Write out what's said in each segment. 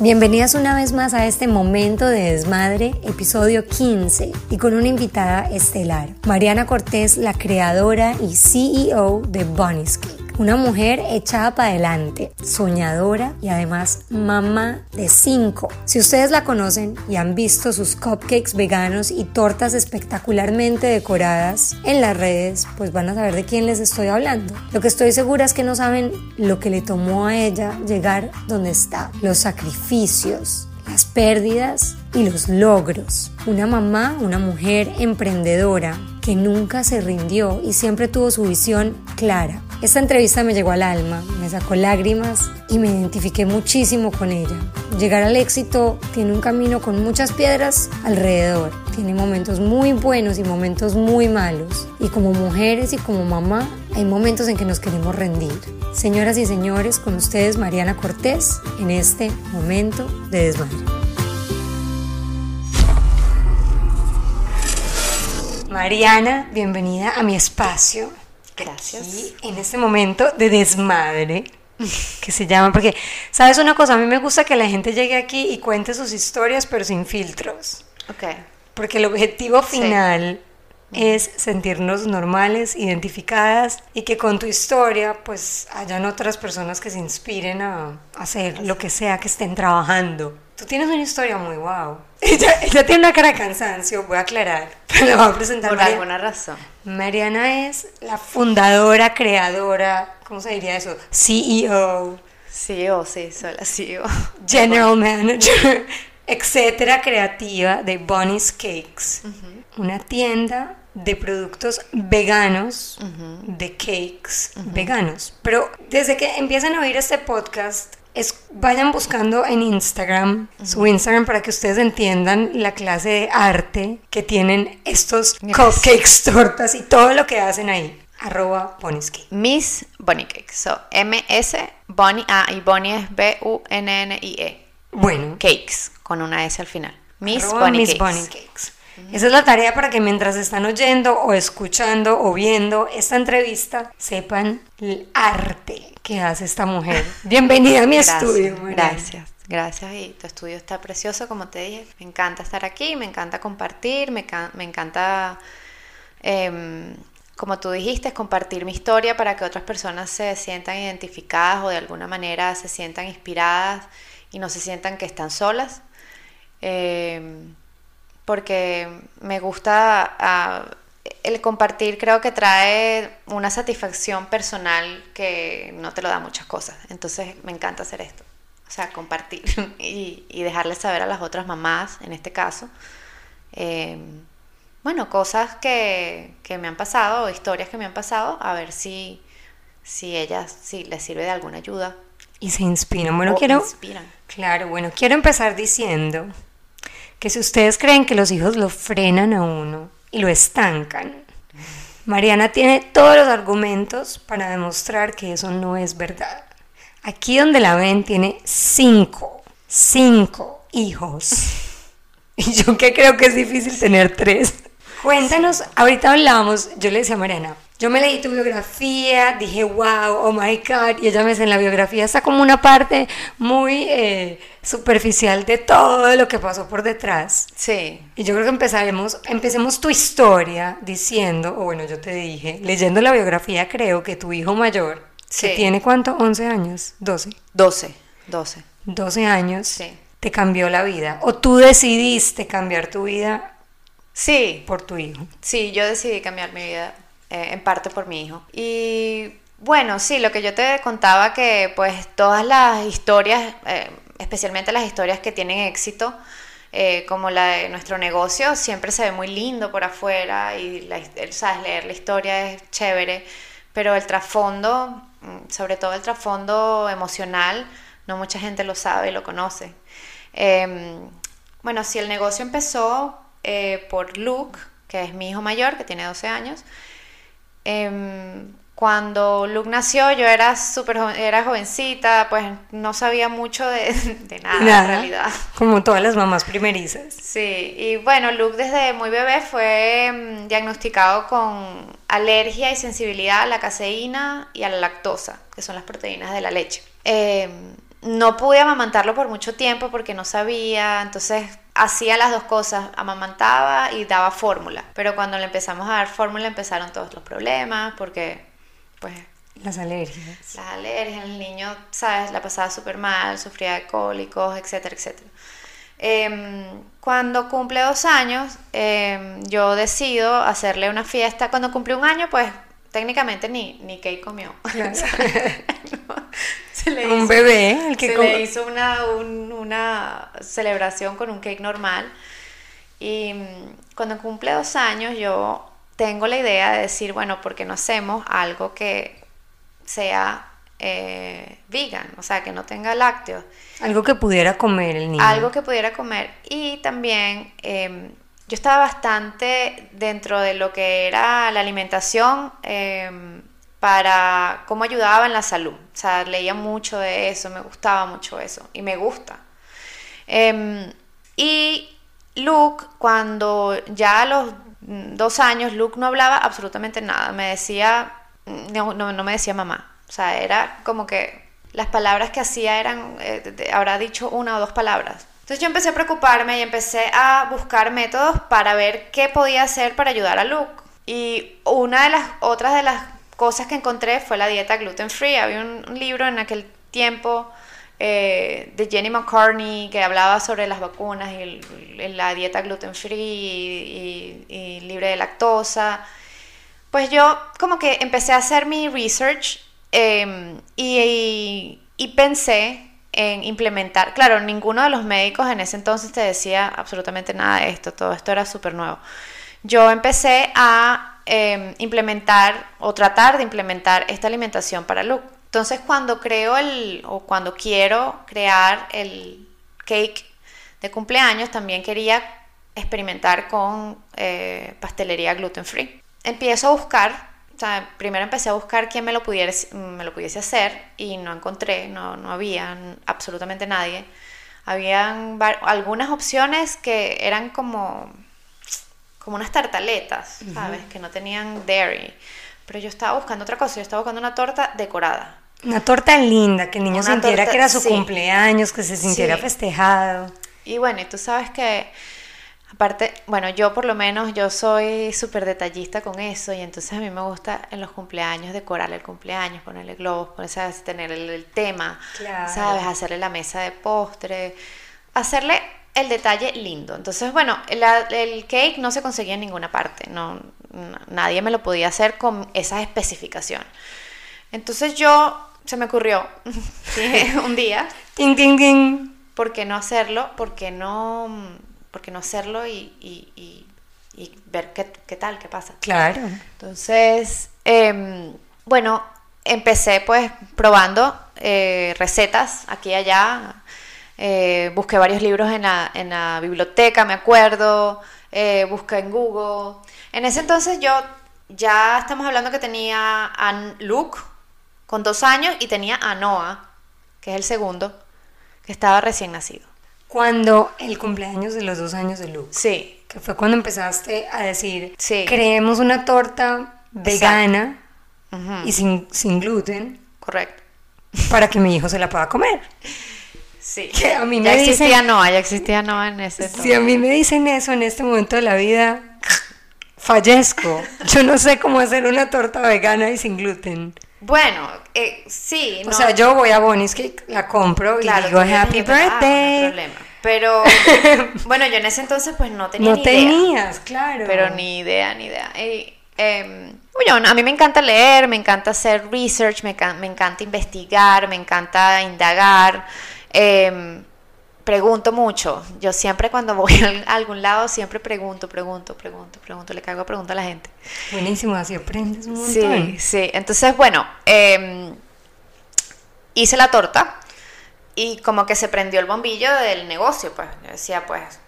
Bienvenidas una vez más a este momento de desmadre, episodio 15, y con una invitada estelar, Mariana Cortés, la creadora y CEO de Bunny's Cake. Una mujer echada para adelante, soñadora y además mamá de cinco. Si ustedes la conocen y han visto sus cupcakes veganos y tortas espectacularmente decoradas en las redes, pues van a saber de quién les estoy hablando. Lo que estoy segura es que no saben lo que le tomó a ella llegar donde está, los sacrificios, las pérdidas y los logros. Una mamá, una mujer emprendedora que nunca se rindió y siempre tuvo su visión clara. Esta entrevista me llegó al alma, me sacó lágrimas y me identifiqué muchísimo con ella. Llegar al éxito tiene un camino con muchas piedras alrededor, tiene momentos muy buenos y momentos muy malos. Y como mujeres y como mamá, hay momentos en que nos queremos rendir. Señoras y señores, con ustedes Mariana Cortés en este momento de desmadre. Mariana, bienvenida a mi espacio. Gracias. Aquí, en este momento de desmadre, que se llama, porque, ¿sabes una cosa? A mí me gusta que la gente llegue aquí y cuente sus historias, pero sin filtros. Ok. Porque el objetivo final es sentirnos normales, identificadas y que con tu historia pues hayan otras personas que se inspiren a hacer lo que sea que estén trabajando. Tú tienes una historia muy guau. Ella, ella tiene una cara de cansancio, voy a aclarar, pero la voy a presentar. Por María- alguna razón. Mariana es la fundadora, creadora, ¿cómo se diría eso? CEO, CEO, sí, soy la CEO. General Manager, etcétera, creativa de Bunny's Cakes, una tienda de productos veganos, de cakes veganos. Pero desde que empiezan a oír este podcast, es, vayan buscando en Instagram, su Instagram, para que ustedes entiendan la clase de arte que tienen estos cupcakes, tortas y todo lo que hacen ahí. Arroba. Miss Bunny Cake. So, M-S, Bunny, ah, y Bunny es B-U-N-N-I-E. Bueno, Cakes, con una S al final. Miss Cakes. Bunny Cakes. Esa es la tarea para que mientras están oyendo o escuchando o viendo esta entrevista sepan el arte que hace esta mujer. Bienvenida a mi Gracias, estudio. Mariana. Gracias, gracias. Y tu estudio está precioso, como te dije. Me encanta estar aquí, me encanta compartir, me encanta, em, como tú dijiste, compartir mi historia para que otras personas se sientan identificadas o de alguna manera se sientan inspiradas y no se sientan que están solas. Em, porque me gusta ah, el compartir creo que trae una satisfacción personal que no te lo da muchas cosas entonces me encanta hacer esto o sea compartir y, y dejarles saber a las otras mamás en este caso eh, bueno cosas que, que me han pasado o historias que me han pasado a ver si si ellas si les sirve de alguna ayuda Y se inspiran. Bueno, o quiero. inspiran Claro, bueno, quiero empezar diciendo que si ustedes creen que los hijos lo frenan a uno y lo estancan, Mariana tiene todos los argumentos para demostrar que eso no es verdad. Aquí donde la ven tiene cinco, cinco hijos. Y yo que creo que es difícil tener tres. Cuéntanos, ahorita hablábamos, yo le decía a Mariana, yo me leí tu biografía, dije, wow, oh my god, y ella me dice, en la biografía está como una parte muy eh, superficial de todo lo que pasó por detrás. sí Y yo creo que empezaremos, empecemos tu historia diciendo, o bueno, yo te dije, leyendo la biografía, creo que tu hijo mayor, que Sí. tiene cuánto, 11 años, 12, 12 12 12 años, Sí. te cambió la vida, o tú decidiste cambiar tu vida sí por tu hijo. Sí, yo decidí cambiar mi vida eh, en parte por mi hijo. Y bueno, sí, lo que yo te contaba que pues todas las historias, eh, especialmente las historias que tienen éxito, eh, como la de nuestro negocio, siempre se ve muy lindo por afuera y la, sabes, leer la historia es chévere, pero el trasfondo, mm, sobre todo el trasfondo emocional, no mucha gente lo sabe y lo conoce. Em, bueno, si el negocio empezó por Luke, que es mi hijo mayor, que tiene 12 años, em, cuando Luke nació yo era súper joven- era jovencita, pues no sabía mucho de, de nada, en Nada, realidad. como todas las mamás primerizas. Sí, y bueno, Luke desde muy bebé fue mm, diagnosticado con alergia y sensibilidad a la caseína y a la lactosa, que son las proteínas de la leche. Eh, no pude amamantarlo por mucho tiempo porque no sabía, entonces hacía las dos cosas, amamantaba y daba fórmula, pero cuando le empezamos a dar fórmula empezaron todos los problemas porque pues las alergias. Las alergias, el niño, sabes, la pasaba súper mal, sufría de cólicos, etcétera, etcétera. Em, cuando cumple dos años, em, yo decido hacerle una fiesta. Cuando cumple un año, pues técnicamente ni, ni cake comió. un bebé, el que se le hizo una, una celebración con un cake normal. Y mm, cuando cumple dos años, yo tengo la idea de decir, bueno, ¿por qué no hacemos algo que sea eh, vegan? O sea, que no tenga lácteos. Algo que pudiera comer el niño. Algo que pudiera comer. Y también em, yo estaba bastante dentro de lo que era la alimentación em, para cómo ayudaba en la salud. O sea, leía mucho de eso, me gustaba mucho eso y me gusta. Em, y Luke, cuando ya a los dos años, Luke no hablaba absolutamente nada. Me decía, no, no, me decía mamá. O sea, era como que las palabras que hacía eran, eh, habrá dicho una o dos palabras. Entonces yo empecé a preocuparme y empecé a buscar métodos para ver qué podía hacer para ayudar a Luke. Y una de las otras de las cosas que encontré fue la dieta gluten free. Había un libro en aquel tiempo eh, de Jenny McCartney que hablaba sobre las vacunas y la dieta gluten free y, libre de lactosa. Pues yo como que empecé a hacer mi research em, y, y pensé en implementar, claro, ninguno de los médicos en ese entonces te decía absolutamente nada de esto, todo esto era súper nuevo. Yo empecé a em, implementar o tratar de implementar esta alimentación para Luke. Entonces cuando creo el, o cuando quiero crear el cake de cumpleaños, también quería experimentar con eh, pastelería gluten free. Empiezo a buscar, o sea, primero empecé a buscar quién me lo, pudiese, me lo pudiese hacer y no encontré, no, no había absolutamente nadie. Habían algunas opciones que eran como, como unas tartaletas, ¿sabes? Que no tenían dairy. Pero yo estaba buscando otra cosa, yo estaba buscando una torta decorada. Una torta linda, que el niño sintiera que era su cumpleaños, que se sintiera festejado. Y bueno, y tú sabes que, aparte, bueno, yo por lo menos, yo soy súper detallista con eso, y entonces a mí me gusta en los cumpleaños decorar el cumpleaños, ponerle globos, ¿sabes? tener el, tema, ¿sabes? Hacerle la mesa de postre, hacerle el detalle lindo. Entonces, bueno, el, el cake no se conseguía en ninguna parte, no, nadie me lo podía hacer con esas especificaciones. Entonces yo se me ocurrió un día. ting, ting, ting. ¿Por qué no hacerlo? ¿Por qué no, por no hacerlo y, ver qué, tal, qué pasa? Claro. Entonces, em, bueno, empecé pues probando eh, recetas aquí y allá. Eh, busqué varios libros en la, biblioteca, me acuerdo. Eh, busqué en Google. En ese entonces yo ya estamos hablando que tenía a Luke, con dos años y tenía a Noah, que es el segundo, que estaba recién nacido. Cuando el cumpleaños de los dos años de Luke. Sí. Que fue cuando empezaste a decir, sí. creemos una torta vegana y sin, sin gluten. Correcto. Para que mi hijo se la pueda comer. Sí. Que a mí ya me existía dicen, Noah, ya existía Noah en ese Si a mí me dicen eso en este momento de la vida, fallezco. Yo no sé cómo hacer una torta vegana y sin gluten. Bueno, eh, sí. O sea, yo voy a Bonnie's Cake, la compro y digo Happy Birthday. no problema. Pero bueno, yo en ese entonces pues no tenía no tenías, claro. Pero ni idea, ni idea. Eh, bueno, a mí me encanta leer, me encanta hacer research, me, me encanta investigar, me encanta indagar. Eh, pregunto mucho. Yo siempre cuando voy a algún lado, siempre pregunto, pregunto, pregunto, pregunto. Le caigo a preguntar a la gente. Buenísimo, así aprendes un montón. Sí, sí. Entonces, bueno, em, hice la torta y como que se prendió el bombillo del negocio. Pues yo decía, pues,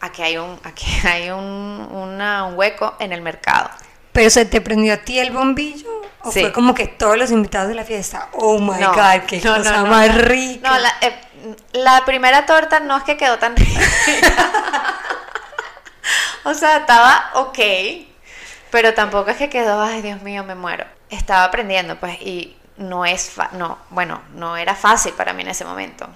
aquí hay un, aquí hay un, un hueco en el mercado. ¿Pero se te prendió a ti el bombillo? ¿O fue como que todos los invitados de la fiesta? Oh my god, qué cosa más rica. No, la, eh, la primera torta no es que quedó tan rica. o sea, estaba ok, pero tampoco es que quedó, ay Dios mío, me muero. Estaba aprendiendo, pues, y no es, no, bueno, no era fácil para mí en ese momento.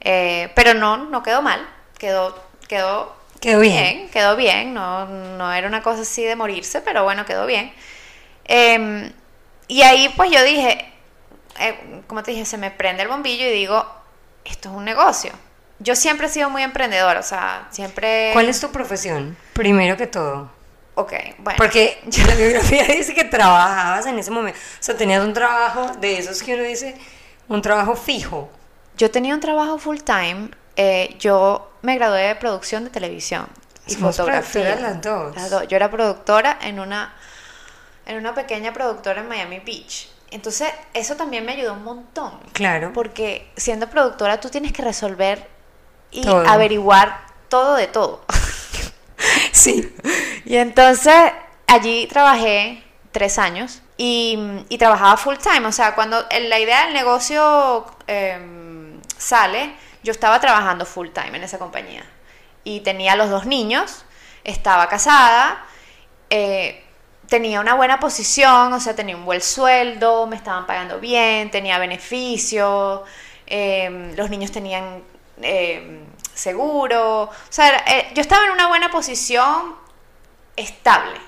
Eh, pero no, no quedó mal, quedó, quedó, quedó bien. quedó bien, no, no era una cosa así de morirse, pero bueno, quedó bien. Em, y ahí pues yo dije, eh, como te dije, se me prende el bombillo y digo, esto es un negocio. Yo siempre he sido muy emprendedora, o sea, siempre... ¿Cuál es tu profesión? Primero que todo. Ok, bueno. Porque la biografía dice que trabajabas en ese momento. O sea, tenías un trabajo de esos que uno dice, un trabajo fijo. Yo tenía un trabajo full time. Eh, yo me gradué de producción de televisión y fotografía. Las dos. las dos. Yo era productora en una, en una pequeña productora en Miami Beach. Entonces, eso también me ayudó un montón. Claro. Porque siendo productora, tú tienes que resolver y averiguar todo de todo. sí. Y entonces allí trabajé tres años y, trabajaba full time. O sea, cuando la idea del negocio em, sale, yo estaba trabajando full time en esa compañía. Y tenía los dos niños, estaba casada, eh, tenía una buena posición, o sea, tenía un buen sueldo, me estaban pagando bien, tenía beneficios, em, los niños tenían em, seguro, o sea, eh, yo estaba en una buena posición estable.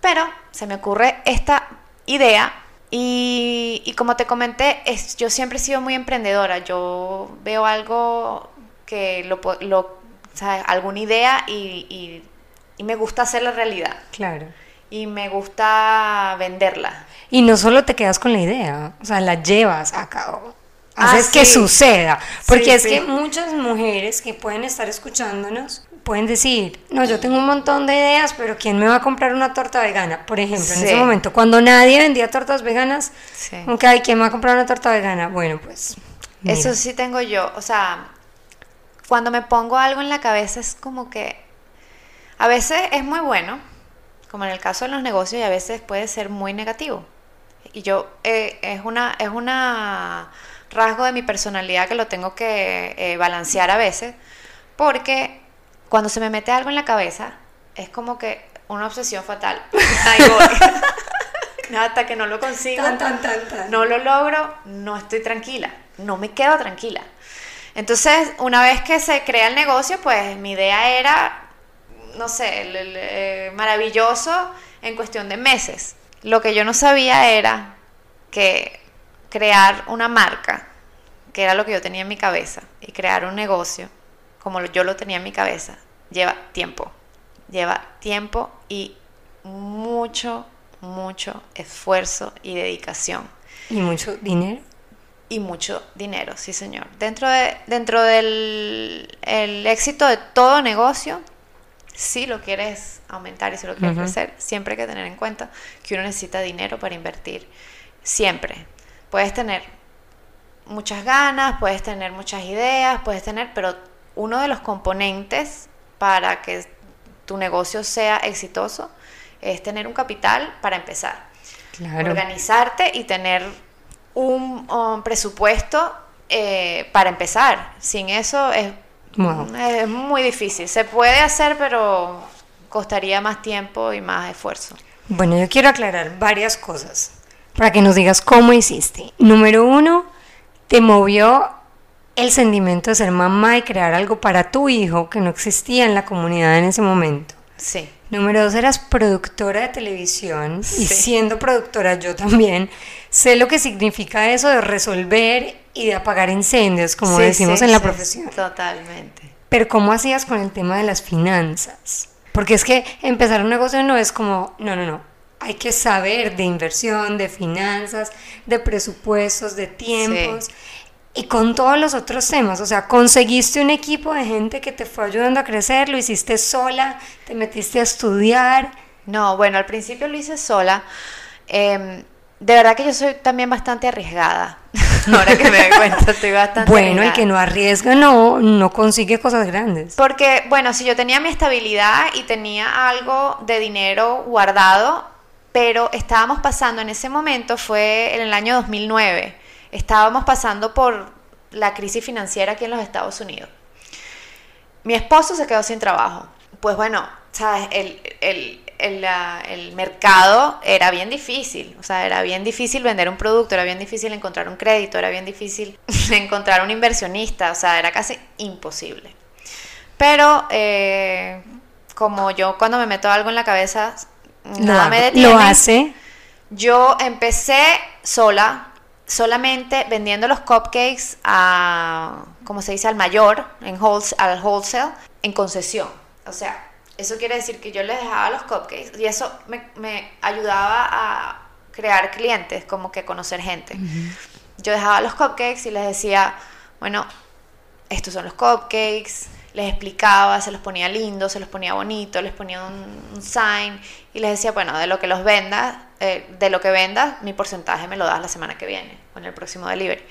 Pero se me ocurre esta idea y, como te comenté, es, yo siempre he sido muy emprendedora. Yo veo algo que lo, lo o sea, alguna idea y, y, me gusta hacerla realidad. Claro. Y me gusta venderla. Y no solo te quedas con la idea, o sea, la llevas a cabo. Haces ah, que suceda. Porque es que muchas mujeres que pueden estar escuchándonos pueden decir, no, yo tengo un montón de ideas, pero ¿quién me va a comprar una torta vegana? Por ejemplo, en ese momento, cuando nadie vendía tortas veganas, aunque hay quien me va a comprar una torta vegana, bueno, pues... Eso sí tengo yo, o sea, cuando me pongo algo en la cabeza es como que a veces es muy bueno, como en el caso de los negocios, y a veces puede ser muy negativo. Y yo, eh, es una, es una rasgo de mi personalidad que lo tengo que eh, balancear a veces, porque cuando se me mete algo en la cabeza, es como que una obsesión fatal. Ahí voy. Hasta que no lo consigo, no lo logro, no estoy tranquila, no me quedo tranquila. Entonces, una vez que se crea el negocio, pues mi idea era, no sé, eh, maravilloso en cuestión de meses. Lo que yo no sabía era que crear una marca, que era lo que yo tenía en mi cabeza, y crear un negocio, como yo lo tenía en mi cabeza, lleva tiempo. Lleva tiempo y mucho, mucho esfuerzo y dedicación. ¿Y mucho dinero? Y mucho dinero, sí señor. Dentro, de, dentro del el éxito de todo negocio, si lo quieres aumentar y si lo quieres crecer, siempre hay que tener en cuenta que uno necesita dinero para invertir. Siempre. Puedes tener muchas ganas, puedes tener muchas ideas, puedes tener, pero uno de los componentes para que tu negocio sea exitoso es tener un capital para empezar. Organizarte y tener un, presupuesto eh, para empezar. Sin eso es, es muy difícil. Se puede hacer, pero costaría más tiempo y más esfuerzo. Bueno, yo quiero aclarar varias cosas para que nos digas cómo hiciste. Número uno, te movió el sentimiento de ser mamá y crear algo para tu hijo que no existía en la comunidad en ese momento. Sí. Número dos, eras productora de televisión y siendo productora yo también sé lo que significa eso de resolver y de apagar incendios, como decimos en la profesión. Totalmente. Pero ¿cómo hacías con el tema de las finanzas? Porque es que empezar un negocio no es como, no, no, no. Hay que saber de inversión, de finanzas, de presupuestos, de tiempos y con todos los otros temas. O sea, conseguiste un equipo de gente que te fue ayudando a crecer, lo hiciste sola, te metiste a estudiar. No, bueno, al principio lo hice sola. Em, de verdad que yo soy también bastante arriesgada. Ahora que me doy cuenta, estoy bastante Bueno, el que no arriesga no, no consigue cosas grandes. Porque, bueno, si yo tenía mi estabilidad y tenía algo de dinero guardado, pero estábamos pasando en ese momento, fue en el año 2009 estábamos pasando por la crisis financiera aquí en los Estados Unidos. Mi esposo se quedó sin trabajo. Pues bueno. El, el, la- el mercado era bien difícil, o sea, era bien difícil vender un producto, era bien difícil encontrar un crédito, era bien difícil encontrar un inversionista, o sea, era casi imposible. Pero eh, como yo cuando me meto algo en la cabeza, nada hago- me detiene. lo hace. Yo empecé sola, solamente vendiendo los cupcakes a, como se dice, al mayor, en wholes- al wholesale, en concesión. O sea, eso quiere decir que yo les dejaba los cupcakes y eso me, me ayudaba a crear clientes, como que conocer gente. Yo dejaba los cupcakes y les decía, bueno, estos son los cupcakes, les explicaba, se los ponía lindo, se los ponía bonito, les ponía un, un sign y les decía, bueno, de lo que los vendas, eh, de lo que vendas, mi porcentaje me lo das la semana que viene, o en el próximo delivery.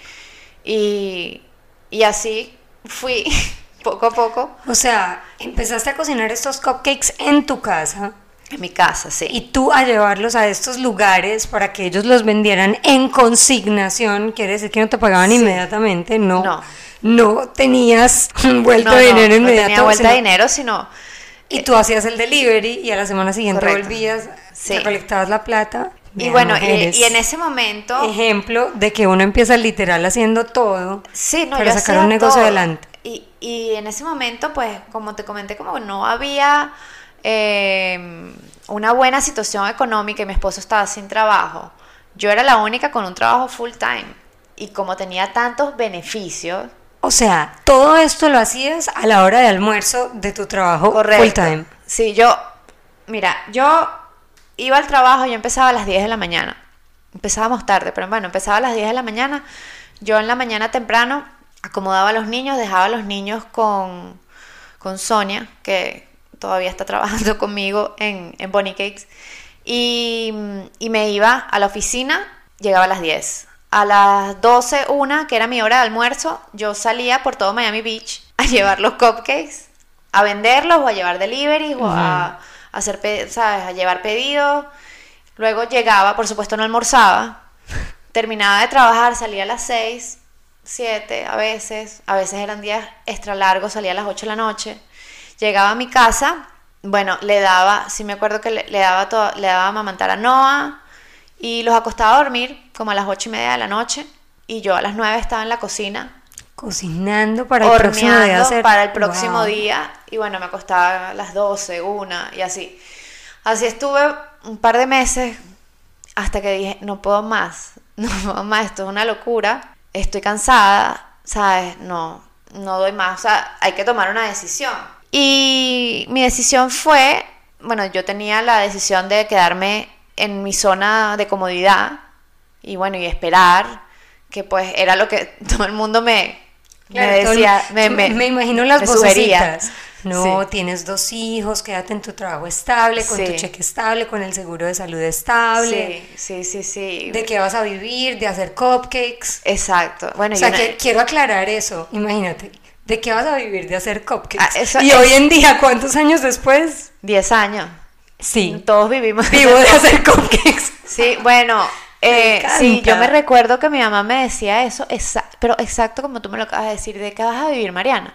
Y, y así fui, poco a poco, O sea, empezaste a cocinar estos cupcakes en tu casa en mi casa, sí. y tú a llevarlos a estos lugares para que ellos los vendieran en consignación, quiere decir que no te pagaban Sí. inmediatamente, no. No. No tenías vuelta No, de no, dinero no inmediato. tenía vuelta sino- de dinero, sino... Y tú hacías el delivery y a la semana siguiente Correcto. volvías, Sí. recolectabas la plata. Y bueno, y, mujeres, y en ese momento... ejemplo de que uno empieza literal haciendo todo Sí, no, para sacar un negocio todo. adelante. Y, y en ese momento, pues, como te comenté, como no había eh, una buena situación económica y mi esposo estaba sin trabajo, yo era la única con un trabajo full time. Y como tenía tantos beneficios, O sea, todo esto lo hacías a la hora de almuerzo de tu trabajo correcto. full time. Sí, yo, mira, yo iba al trabajo, yo empezaba a las 10 de la mañana. Empezábamos tarde, pero bueno, empezaba a las 10 de la mañana. Yo en la mañana temprano acomodaba a los niños, dejaba a los niños con, con Sonia, que todavía está trabajando conmigo en, en Bonnie Cakes, y, y me iba a la oficina, llegaba a las 10. A las 12, una, que era mi hora de almuerzo, yo salía por todo Miami Beach a llevar los cupcakes, a venderlos o a llevar delivery o a, a hacer, ¿sabes? A llevar pedidos. Luego llegaba, por supuesto no almorzaba, terminaba de trabajar, salía a las 6, 7 a veces, a veces eran días extra largos, salía a las 8 de la noche. Llegaba a mi casa, bueno, le daba, sí me acuerdo que le, le daba todo, le daba a amamantar a Noah y los acostaba a dormir como a las 8 y media de la noche y yo a las 9 estaba en la cocina Cocinando para el próximo día hacer. para el próximo Wow. día y bueno, me acostaba a las 12, una y así. Así estuve un par de meses hasta que dije, no puedo más, no puedo más, esto es una locura, estoy cansada, ¿sabes? No, no doy más, o sea, hay que tomar una decisión. Y mi decisión fue, bueno, yo tenía la decisión de quedarme en mi zona de comodidad y bueno, y esperar, que pues era lo que todo el mundo me, Claro, me el- decía, me, me, me imagino las vocecitas. No, Sí. tienes dos hijos, quédate en tu trabajo estable, con tu cheque estable, con el seguro de salud estable. Sí, sí, sí, sí. De qué vas a vivir, de hacer cupcakes. Exacto. Bueno, O sea, una- que quiero aclarar eso. Imagínate, ¿de qué vas a vivir de hacer cupcakes? Ah, eso y es- hoy en día, ¿cuántos años después? 10 años. Sí, Todos vivimos. vivo de hacer cupcakes. Sí, bueno, eh, sí, yo me recuerdo que mi mamá me decía eso, exa- pero exacto como tú me lo acabas de decir, ¿de qué vas a vivir, Mariana?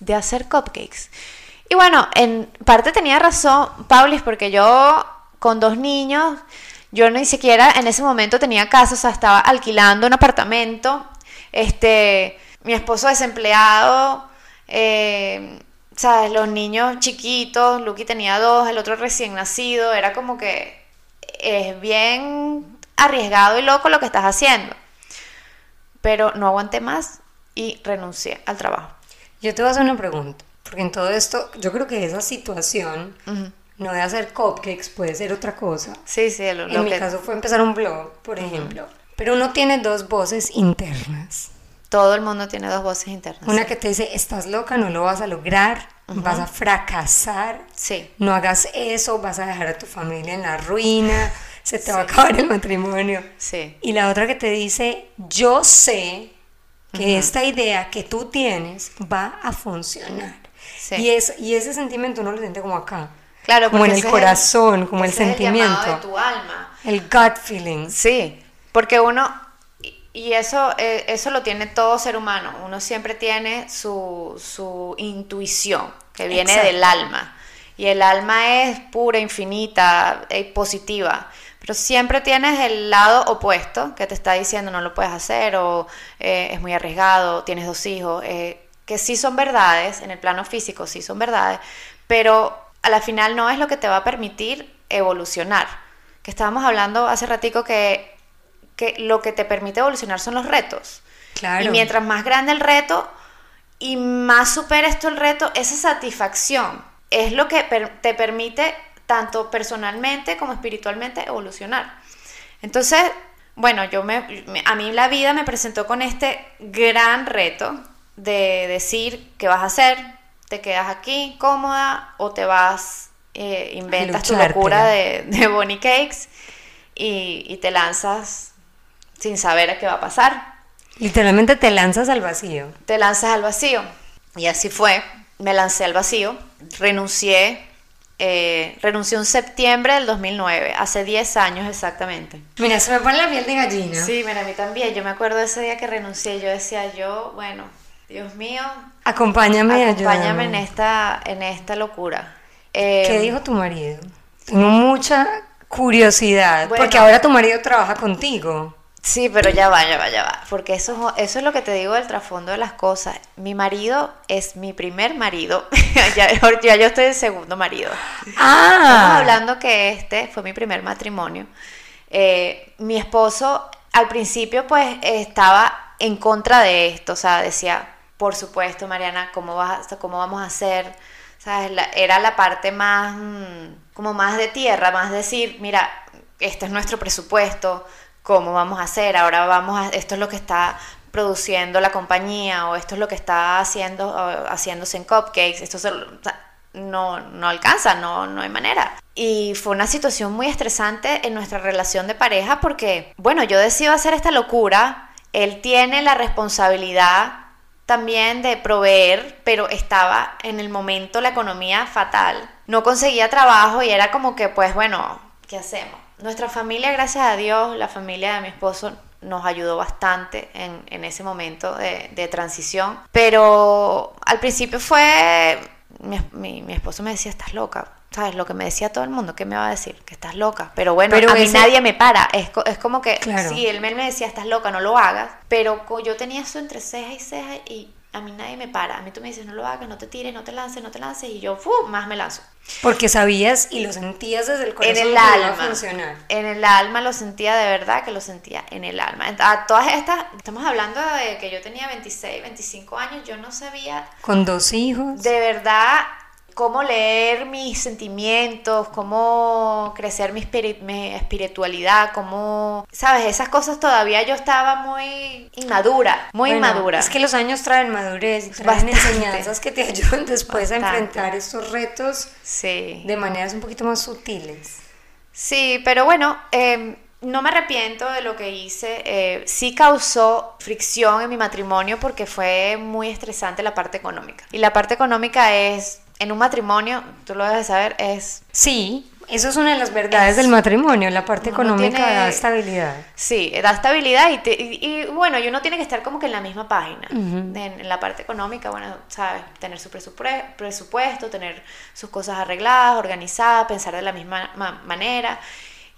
De hacer cupcakes. Y bueno, en parte tenía razón, Paulis, porque yo con dos niños, yo ni siquiera en ese momento tenía casa, o sea, estaba alquilando un apartamento, este, mi esposo desempleado, eh, ¿sabes? Los niños chiquitos, Lucky tenía dos, el otro recién nacido, era como que es bien arriesgado y loco lo que estás haciendo. Pero no aguanté más y renuncié al trabajo. Yo te voy a hacer una pregunta, porque en todo esto, yo creo que esa situación, no de hacer cupcakes, puede ser otra cosa. Sí, sí, lo, lo En mi que caso fue empezar un blog, por ejemplo. Pero uno tiene dos voces internas. todo el mundo tiene dos voces internas. Una que te dice, estás loca, no lo vas a lograr, vas a fracasar, Sí, no hagas eso, vas a dejar a tu familia en la ruina, se te va a acabar el matrimonio. sí, Y la otra que te dice, yo sé que esta idea que tú tienes va a funcionar. Sí. Y, es, y ese sentimiento uno lo siente como acá. claro, como en el corazón, como el sentimiento. llamado de tu alma. El gut feeling. Sí, porque uno, y- eso, eh, eso lo tiene todo ser humano, uno siempre tiene su, su intuición, que viene Exacto. del alma. y el alma es pura, infinita, y eh, positiva. Pero siempre tienes el lado opuesto que te está diciendo no lo puedes hacer o eh, es muy arriesgado, tienes dos hijos, eh, que sí son verdades, en el plano físico sí son verdades, pero a la final no es lo que te va a permitir evolucionar. Que estábamos hablando hace ratico que, que lo que te permite evolucionar son los retos. Claro. Y mientras más grande el reto y más superes tú el reto, esa satisfacción es lo que te permite tanto personalmente como espiritualmente evolucionar. Entonces, bueno, yo me, a mí la vida me presentó con este gran reto de decir qué vas a hacer, te quedas aquí cómoda o te vas, eh, inventas tu locura de, de Bonnie Cakes y, y te lanzas sin saber a qué va a pasar. Literalmente te lanzas al vacío. Te lanzas al vacío. Y así fue. Me lancé al vacío. Renuncié eh, renuncié en septiembre del 2009, hace 10 años exactamente. Mira, se me pone la piel de gallina. Sí, mira, a mí también. Yo me acuerdo ese día que renuncié, yo decía, yo, bueno, Dios mío. Acompáñame, acompáñame en esta, en esta locura. ¿Qué em, dijo tu marido? Tengo mucha curiosidad, porque ahora tu marido trabaja contigo. Sí, pero ya va, ya va, ya va. Porque eso, eso es lo que te digo del trasfondo de las cosas. Mi marido es mi primer marido. ya, yo estoy el segundo marido. Ah. Estamos hablando que este fue mi primer matrimonio. Eh, mi esposo al principio pues estaba en contra de esto. O sea, decía, por supuesto, Mariana, ¿cómo, vas, cómo vamos a hacer? ¿Sabes? era la parte más, mm, como más de tierra, más decir, mira, este es nuestro presupuesto cómo vamos a hacer, ahora vamos a, esto es lo que está produciendo la compañía o esto es lo que está haciendo, haciéndose en cupcakes, esto no, no alcanza, no, no hay manera. Y fue una situación muy estresante en nuestra relación de pareja porque, bueno, yo decido hacer esta locura, él tiene la responsabilidad también de proveer, pero estaba en el momento la economía fatal, no conseguía trabajo y era como que, pues bueno, ¿qué hacemos? Nuestra familia, gracias a Dios, la familia de mi esposo nos ayudó bastante en, ese momento de, transición. Pero al principio fue, mi, esposo me decía, estás loca. ¿Sabes? Lo que me decía todo el mundo, ¿qué me va a decir? Que estás loca. Pero bueno, a mí nadie me para. Es, es como que, sí, él me decía, estás loca, no lo hagas. Pero yo tenía eso entre ceja y ceja y a mí nadie me para. A mí tú me dices, no lo hagas, no te tires, no te lances, no te lances. Y yo, más me lanzo. Porque sabías y lo sentías desde el corazón. En el alma. funcionar. En el alma lo sentía de verdad que lo sentía en el alma. A todas estas, estamos hablando de que yo tenía 26, 25 años, yo no sabía. Con dos hijos. De verdad cómo leer mis sentimientos, cómo crecer mi, espiritualidad, cómo, sabes, esas cosas todavía yo estaba muy inmadura, muy inmadura. Es que los años traen madurez traen enseñanzas que te ayudan después a enfrentar estos retos sí. de maneras un poquito más sutiles. Sí, pero bueno, em, no me arrepiento de lo que hice. Eh, sí causó fricción en mi matrimonio porque fue muy estresante la parte económica. Y la parte económica es en un matrimonio, tú lo debes saber, es... Sí, eso es una de las verdades del matrimonio, la parte económica da estabilidad. Sí, da estabilidad y, y, bueno, y uno tiene que estar como que en la misma página. en, la parte económica, bueno, sabes, tener su presupuesto, tener sus cosas arregladas, organizadas, pensar de la misma manera.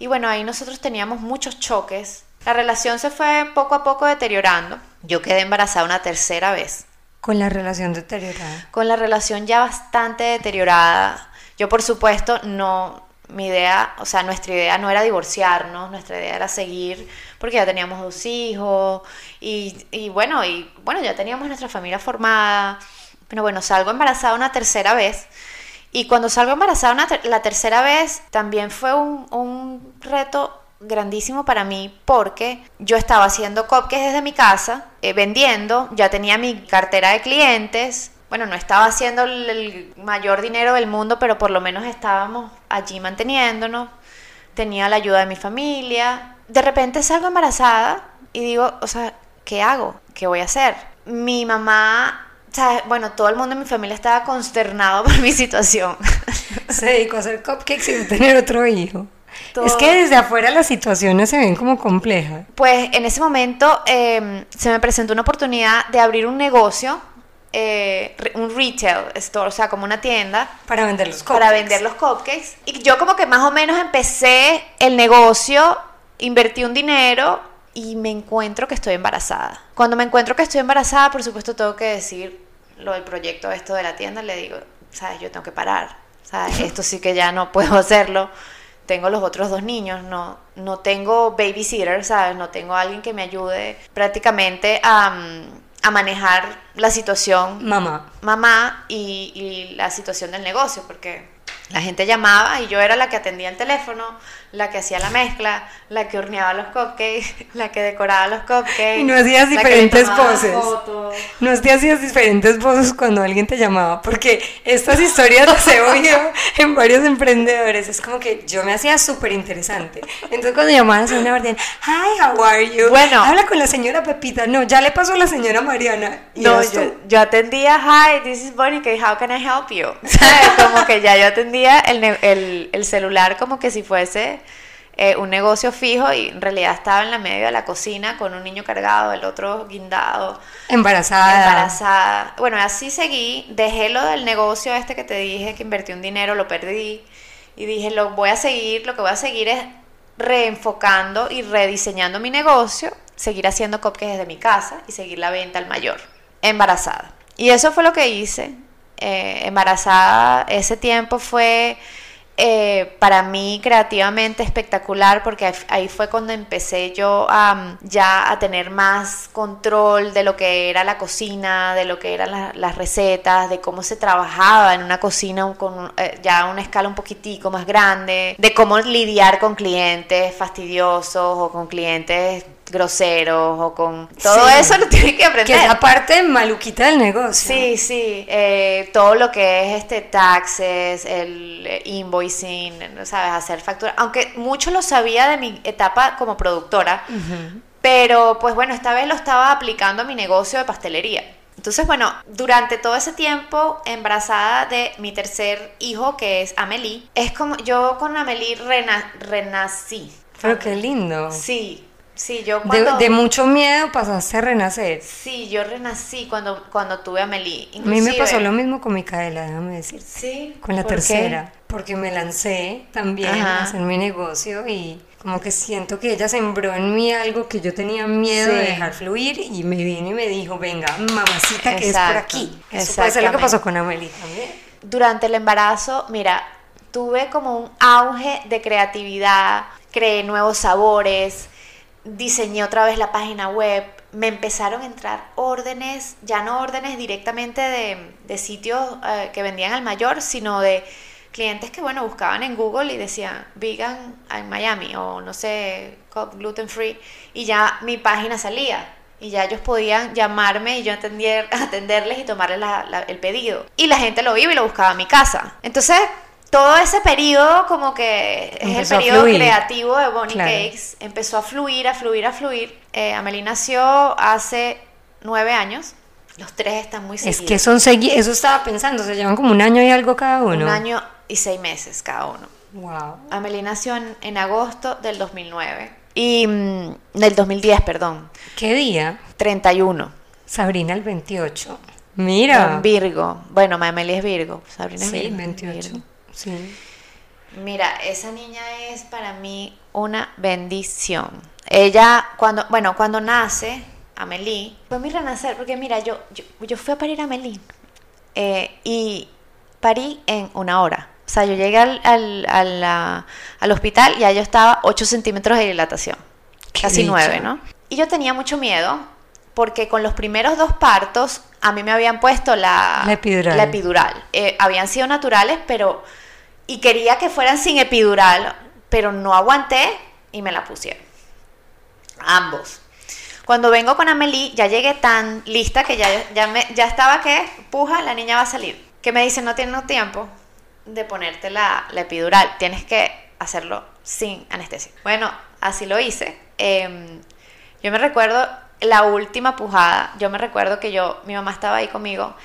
Y bueno, ahí nosotros teníamos muchos choques. La relación se fue poco a poco deteriorando. Yo quedé embarazada una tercera vez. Con la relación deteriorada. Con la relación ya bastante deteriorada. Yo, por supuesto, no, mi idea, o sea, nuestra idea no era divorciarnos, nuestra idea era seguir, porque ya teníamos dos hijos, y, y bueno, y bueno, ya teníamos nuestra familia formada. Pero bueno, salgo embarazada una tercera vez. Y cuando salgo embarazada la tercera vez, también fue un, un reto grandísimo para mí porque yo estaba haciendo cupcakes desde mi casa, eh, vendiendo, ya tenía mi cartera de clientes, bueno, no estaba haciendo el, mayor dinero del mundo, pero por lo menos estábamos allí manteniéndonos, tenía la ayuda de mi familia, de repente salgo embarazada y digo, o sea, ¿qué hago? ¿Qué voy a hacer? Mi mamá bueno, todo el mundo en mi familia estaba consternado por mi situación. Se dedicó a hacer cupcakes sin tener otro hijo. Es que desde afuera las situaciones se ven como complejas. Pues en ese momento em, se me presentó una oportunidad de abrir un negocio eh, un retail store, o sea, como una tienda Para vender los para cupcakes. vender los cupcakes. Y yo como que más o menos empecé el negocio, invertí un dinero y me encuentro que estoy embarazada. Cuando me encuentro que estoy embarazada, por supuesto tengo que decir lo del proyecto esto de la tienda, le digo, sabes, yo tengo que parar, sabes, esto sí que ya no puedo hacerlo. Tengo los otros dos niños, no, no tengo babysitter, ¿sabes? No tengo alguien que me ayude prácticamente a, mm, a manejar la situación Mamá. mamá y, y la situación del negocio, porque la gente llamaba y yo era la que atendía el teléfono, la que hacía la mezcla, la que horneaba los cupcakes, la que decoraba los cupcakes. Y no hacías diferentes poses. No te hacías diferentes voces cuando alguien te llamaba, porque estas historias las he oído en varios emprendedores. Es como que yo me hacía súper interesante. Entonces, cuando llamaban a señora Martín, Hi, how are you? Bueno. habla con la señora Pepita. No, ya le pasó a la señora Mariana. Y No, yo, tú. yo atendía, hi, this is Bonnie, how can I help you? Como que ya yo atendía el, el, el celular como que si fuese eh, un negocio fijo y en realidad estaba en la medio de la cocina con un niño cargado, el otro guindado. embarazada. embarazada. Bueno, así seguí, dejé lo del negocio este que te dije, que invertí un dinero, lo perdí y dije, lo voy a seguir, lo que voy a seguir es reenfocando y rediseñando mi negocio, seguir haciendo cupcakes desde mi casa y seguir la venta al mayor, embarazada. Y eso fue lo que hice, eh, embarazada, ese tiempo fue eh, para mí creativamente espectacular porque ahí- fue cuando empecé yo a, ya a tener más control de lo que era la cocina, de lo que eran la- las recetas, de cómo se trabajaba en una cocina con eh, ya una escala un poquitico más grande, de cómo lidiar con clientes fastidiosos o con clientes groseros o con todo Sí. eso lo tiene que aprender. Que es la parte maluquita del negocio. Sí, sí, eh, todo lo que es este taxes, el eh, invoicing, ¿no ¿sabes? Hacer factura, aunque mucho lo sabía de mi etapa como productora, pero pues bueno, esta vez lo estaba aplicando a mi negocio de pastelería. Entonces, bueno, durante todo ese tiempo, embarazada de mi tercer hijo, que es Amelie, es como yo con Amelie rena- renací. Pero qué lindo. Sí, sí, yo De, cuando... de mucho miedo pasaste a renacer. Sí, yo renací cuando, cuando tuve a Amelie. A mí me pasó Inclusive- lo mismo con Micaela, déjame decir. Sí. Con la ¿por qué? tercera, porque me lancé también Ajá. a hacer mi negocio y como que siento que ella sembró en mí algo que yo tenía miedo de Sí. dejar fluir y me vino y me dijo, venga, mamacita, que es por aquí. Eso puede ser lo que pasó con Amelie también. Durante el embarazo, mira, tuve como un auge de creatividad, creé nuevos sabores, diseñé otra vez la página web, me empezaron a entrar órdenes, ya no órdenes directamente de, de sitios eh, que vendían al mayor, sino de clientes que, bueno, buscaban en Google y decían vegan en Miami o no sé, gluten free, y ya mi página salía. Y ya ellos podían llamarme y yo atender, atenderles y tomarles la- el pedido. Y la gente lo iba y lo buscaba a mi casa. Entonces, todo ese periodo, como que es el periodo creativo de Bonnie Claro. Cakes, empezó a fluir, a fluir, a fluir. Eh, Amelie nació hace nueve años. Los tres están muy Es seguidos. que son segui eso estaba pensando, se llevan como un año y algo cada uno. Un año y seis meses cada uno. Wow. Amelie nació en, en agosto del 2009. Y mm, del 2010, perdón. ¿Qué día? 31. Sabrina el 28. Mira. Virgo. Bueno, ma- Amelie es Virgo. Sabrina es Sí, Virgo. 28. Virgo. Sí. Mira, esa niña es para mí una bendición. Ella, cuando, bueno, cuando nace, Amelie, fue mi renacer, porque mira, yo, yo, yo fui a parir a Amelie eh, y parí en una hora. O sea, yo llegué al, al, a la- al hospital y yo estaba 8 centímetros de dilatación. Casi dicha. 9, ¿no? Y yo tenía mucho miedo porque con los primeros dos partos a mí me habían puesto la, La epidural. la epidural. Eh, habían sido naturales, pero... Y quería que fueran sin epidural, pero no aguanté y me la pusieron. Ambos. Cuando vengo con Amelie, ya llegué tan lista que ya, ya, me, ya estaba que, puja, la niña va a salir. Que me dice, no tienes tiempo de ponerte la, la epidural, tienes que hacerlo sin anestesia. Bueno, así lo hice. Em, yo me recuerdo la última pujada, yo me recuerdo que yo, mi mamá estaba ahí conmigo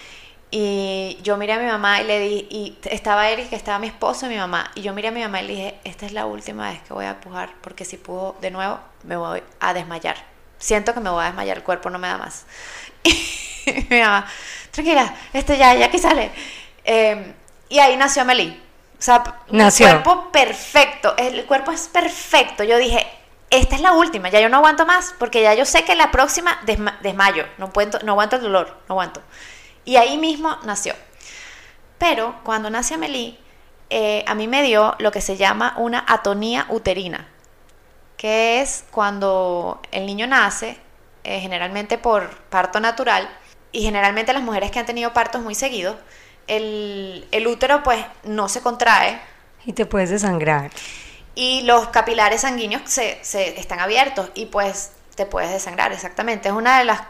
y yo miré a mi mamá y le di, y estaba Eric, que estaba mi esposo y mi mamá, y yo miré a mi mamá y le dije, esta es la última vez que voy a pujar, porque si pujo de nuevo me voy a desmayar. Siento que me voy a desmayar, el cuerpo no me da más. Y mi mamá, tranquila, este ya, ya aquí sale. Eh, y ahí nació Amelie. O sea, Nació. el cuerpo perfecto, el cuerpo es perfecto. Yo dije, esta es la última, ya yo no aguanto más, porque ya yo sé que la próxima desma- desmayo, no, puedo, no aguanto el dolor, no aguanto. Y ahí mismo nació. Pero cuando nace Amelie, eh, a mí me dio lo que se llama una atonía uterina, que es cuando el niño nace, eh, generalmente por parto natural, y generalmente las mujeres que han tenido partos muy seguidos, el, el útero pues no se contrae Y te puedes desangrar. y los capilares sanguíneos se, se están abiertos y pues te puedes desangrar, exactamente. Es una de las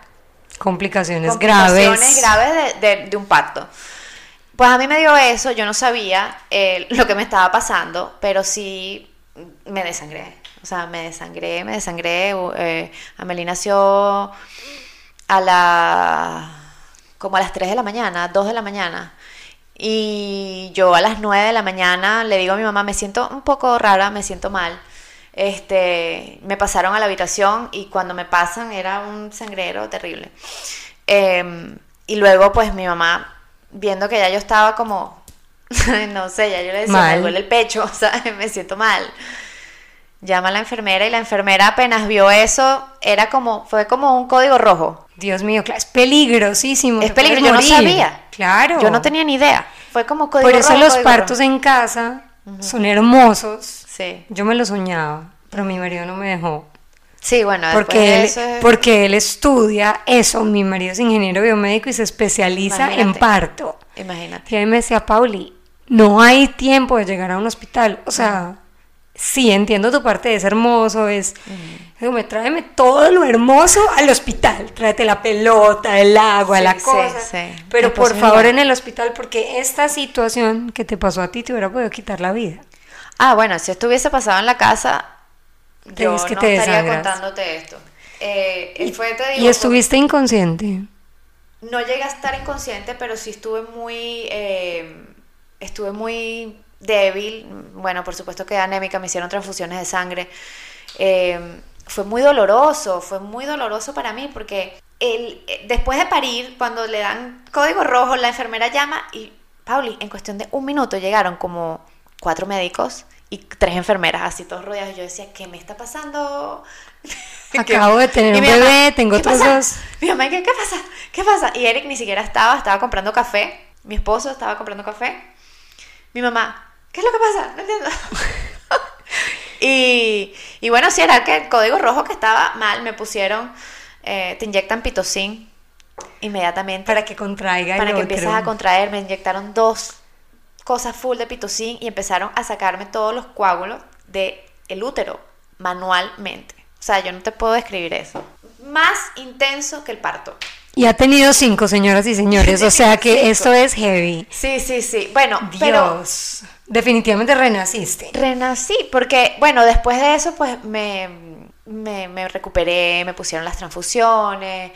Complicaciones, complicaciones graves. graves de, de- de un parto. Pues a mí me dio eso, yo no sabía eh, lo que me estaba pasando, pero sí me desangré. O sea, me desangré, me desangré. Eh, Amelie nació a la como a las 3 de la mañana, 2 de la mañana. Y yo a las 9 de la mañana le digo a mi mamá, me siento un poco rara, me siento mal. Este, me pasaron a la habitación y cuando me pasan era un sangrero terrible. Eh, y luego pues mi mamá, viendo que ya yo estaba como, no sé, ya yo le decía, Mal. me duele el pecho, o sea, me siento mal. Llama a la enfermera y la enfermera apenas vio eso, era como, fue como un código rojo. Dios mío, claro, es peligrosísimo. Es te puedes peligro, yo no sabía. Claro. Yo no tenía ni idea. Fue como código Por eso rojo, los partos rojo. en casa son hermosos. Sí. Yo me lo soñaba, pero mi marido no me dejó. Sí, bueno, Porque de él, eso es- porque él estudia eso. Mi marido es ingeniero biomédico y se especializa en parto. Imagínate. Y mí me decía, Pauli, no hay tiempo de llegar a un hospital. O sea, sí, entiendo tu parte, es hermoso, es... Me tráeme todo lo hermoso al hospital. Tráete la pelota, el agua, Sí, la sí, cosa. sí. Pero Me por favor en el hospital, porque esta situación que te pasó a ti te hubiera podido quitar la vida. Ah, bueno, si esto hubiese pasado en la casa, yo que no te estaría contándote esto. Eh, él fue, te digo, Y estuviste inconsciente. no llegué a estar inconsciente, pero sí estuve muy, eh, estuve muy débil. Bueno, por supuesto que anémica, me hicieron transfusiones de sangre. Eh, fue muy doloroso, fue muy doloroso para mí porque el, después de parir, cuando le dan código rojo, la enfermera llama y, Pauli, en cuestión de un minuto llegaron como cuatro médicos y tres enfermeras así todos rodeados. Yo decía, ¿qué me está pasando? Acabo de tener un mamá, bebé, tengo ¿qué otros pasa? dos. Mi mamá, ¿qué, ¿qué pasa? ¿Qué pasa? Y Eric ni siquiera estaba, estaba comprando café. Mi esposo estaba comprando café. Mi mamá, ¿qué es lo que pasa? No entiendo. y, y bueno, sí, era que el código rojo que estaba mal, me pusieron, eh, te inyectan pitocin inmediatamente Para que contraiga para el que otro. empieces a contraer. Me inyectaron dos cosas full de pitocin y empezaron a sacarme todos los coágulos del el útero manualmente. O sea, yo no te puedo describir eso. Más intenso que el parto. Y ha tenido cinco, señoras y señores. O sea que Cinco. esto es heavy. Sí, sí, sí. Bueno, pero Dios. Definitivamente renaciste. renací porque, bueno, después de eso, pues me, me, me recuperé, me pusieron las transfusiones.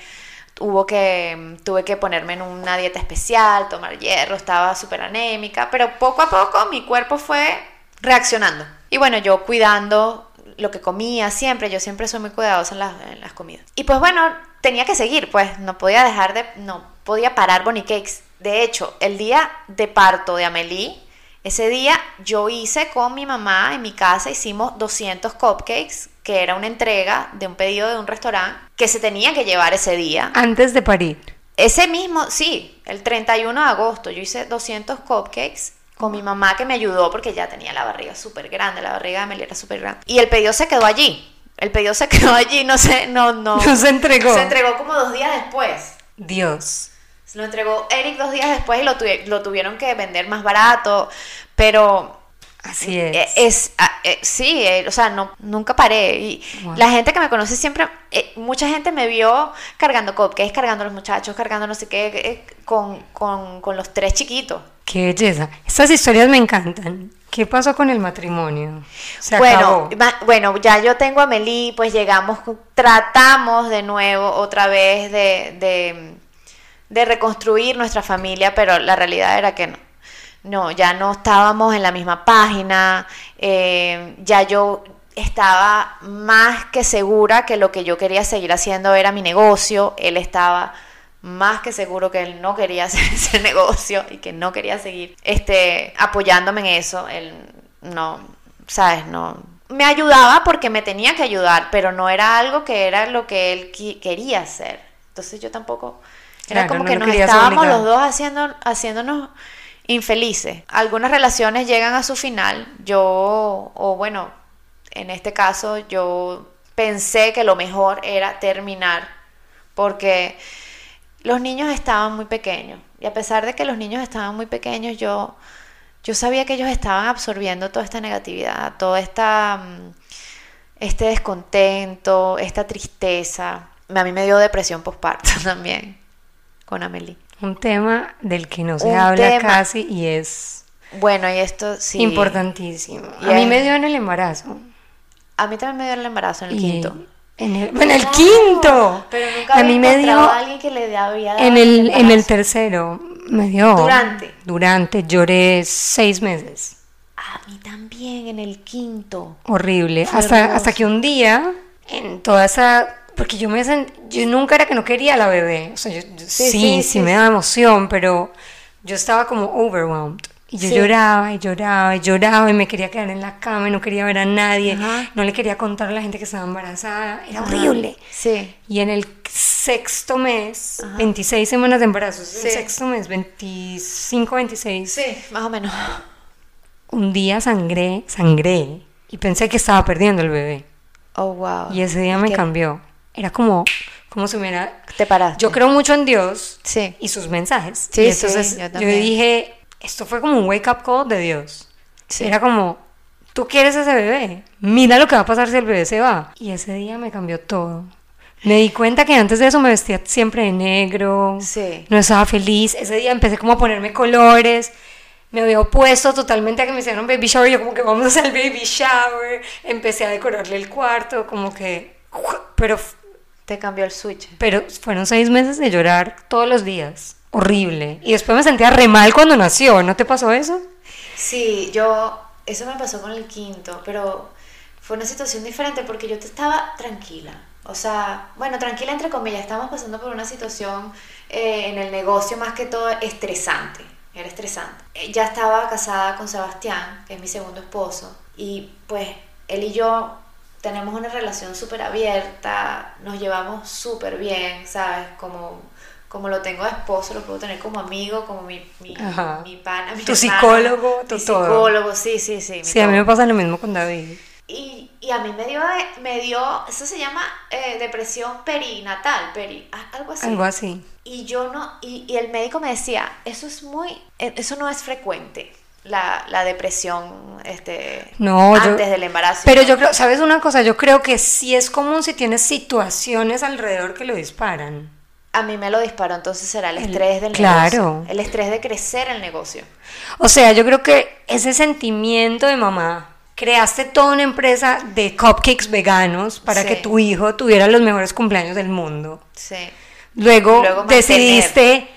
Hubo que, tuve que ponerme en una dieta especial, tomar hierro, estaba súper anémica, pero poco a poco mi cuerpo fue reaccionando. Y bueno, yo cuidando lo que comía siempre, yo siempre soy muy cuidadosa en las, en las comidas. Y pues bueno, tenía que seguir, pues no podía dejar de, no podía parar Bonnie Cakes. De hecho, el día de parto de Amelie, ese día yo hice con mi mamá en mi casa, hicimos 200 cupcakes, que era una entrega de un pedido de un restaurante que se tenía que llevar ese día. Antes de parir. Ese mismo, sí, el 31 de agosto, yo hice 200 cupcakes con mi mamá que me ayudó porque ya tenía la barriga súper grande, la barriga de Amelie era súper grande. Y el pedido se quedó allí. El pedido se quedó allí, no sé, no, no. No se entregó. Se entregó como dos días después. Dios. Se lo entregó Eric dos días después y lo, tuvi- lo tuvieron que vender más barato, pero Así es. eh, es ah, eh, sí, eh, o sea, no, nunca paré. Y Wow. la gente que me conoce siempre, eh, mucha gente me vio cargando cupcakes, cargando a los muchachos, cargando no sé qué, eh, con, con, con los tres chiquitos. Qué belleza. Estas historias me encantan. ¿Qué pasó con el matrimonio? Se bueno, acabó. bueno, ya yo tengo a Meli, pues llegamos, tratamos de nuevo otra vez de, de, de reconstruir nuestra familia, pero la realidad era que no. No, ya no estábamos en la misma página, eh, ya yo estaba más que segura que lo que yo quería seguir haciendo era mi negocio, él estaba más que seguro que él no quería hacer ese negocio y que no quería seguir este, apoyándome en eso. Él no, ¿sabes? No. Me ayudaba porque me tenía que ayudar, pero no era algo que era lo que él quería hacer. Entonces yo tampoco. Era como que nos estábamos los dos haciendo, haciéndonos infelices. Algunas relaciones llegan a su final. Yo, o bueno, en este caso, yo pensé que lo mejor era terminar porque los niños estaban muy pequeños. Y a pesar de que los niños estaban muy pequeños, yo, yo sabía que ellos estaban absorbiendo toda esta negatividad, todo esta, mm, este descontento, esta tristeza. A mí me dio depresión postparto también con Amelie. Un tema del que no se habla casi y es... Bueno, y esto sí. Importantísimo. a mí me dio en el embarazo. A mí también me dio el embarazo en el quinto. En el, en el quinto. Pero nunca a mí me dio a alguien que le había en el, en el tercero me dio durante durante lloré seis meses. A mí también en el quinto. Horrible. hasta hasta que un día en toda esa porque yo me yo nunca era que no quería a la bebé. O sea, yo, sí, sí, sí, me daba emoción, pero yo estaba como overwhelmed. Y yo lloraba y lloraba y lloraba y me quería quedar en la cama y no quería ver a nadie. No le quería contar a la gente que estaba embarazada. Era horrible. Sí. Y en el sexto mes, 26 semanas de embarazo, sí. el sexto mes, 25, 26. Sí, más o menos. Un día sangré, sangré y pensé que estaba perdiendo el bebé. Oh, wow. Y ese día me cambió. Era como, como si me era... Te paraste. Yo creo mucho en Dios sí. y sus mensajes. Sí, y entonces yo, yo dije esto fue como un wake up call de Dios. Era como, tú quieres ese bebé, mira lo que va a pasar si el bebé se va. Y ese día me cambió todo. Me di cuenta que antes de eso me vestía siempre de negro, sí. no estaba feliz. Ese día empecé como a ponerme colores, me había opuesto totalmente a que me hicieran baby shower. Yo como que vamos a hacer el baby shower. Empecé a decorarle el cuarto, como que... Pero... Te cambió el switch. Pero fueron seis meses de llorar todos los días horrible. Y después me sentía re mal cuando nació, ¿no te pasó eso? Sí, yo, eso me pasó con el quinto, pero fue una situación diferente porque yo estaba tranquila. O sea, bueno, tranquila entre comillas, estábamos pasando por una situación eh, en el negocio más que todo estresante. Era estresante. Eh, ya estaba casada con Sebastián, que es mi segundo esposo, y pues él y yo tenemos una relación súper abierta, nos llevamos súper bien, ¿sabes? Como como lo tengo de esposo, lo puedo tener como amigo, como mi, mi, mi pana, mi Tu psicólogo, tu todo. psicólogo, sí, sí, sí. Sí, a mí me pasa lo mismo con David. Y, y a mí me dio, me dio, eso se llama eh, depresión perinatal, peri, algo así. Algo así. Y yo no, y, y, el médico me decía, eso es muy, e, eso no es frecuente. La, la depresión este, no, antes del embarazo. Pero yo creo, ¿sabes una cosa? Yo creo que sí es común si tienes situaciones alrededor que lo disparan a mí me lo disparó, entonces será el estrés del claro. negocio. El estrés de crecer el negocio. O sea, yo creo que ese sentimiento de mamá, creaste toda una empresa de cupcakes veganos para que tu hijo tuviera los mejores cumpleaños del mundo. Sí. Luego, decidiste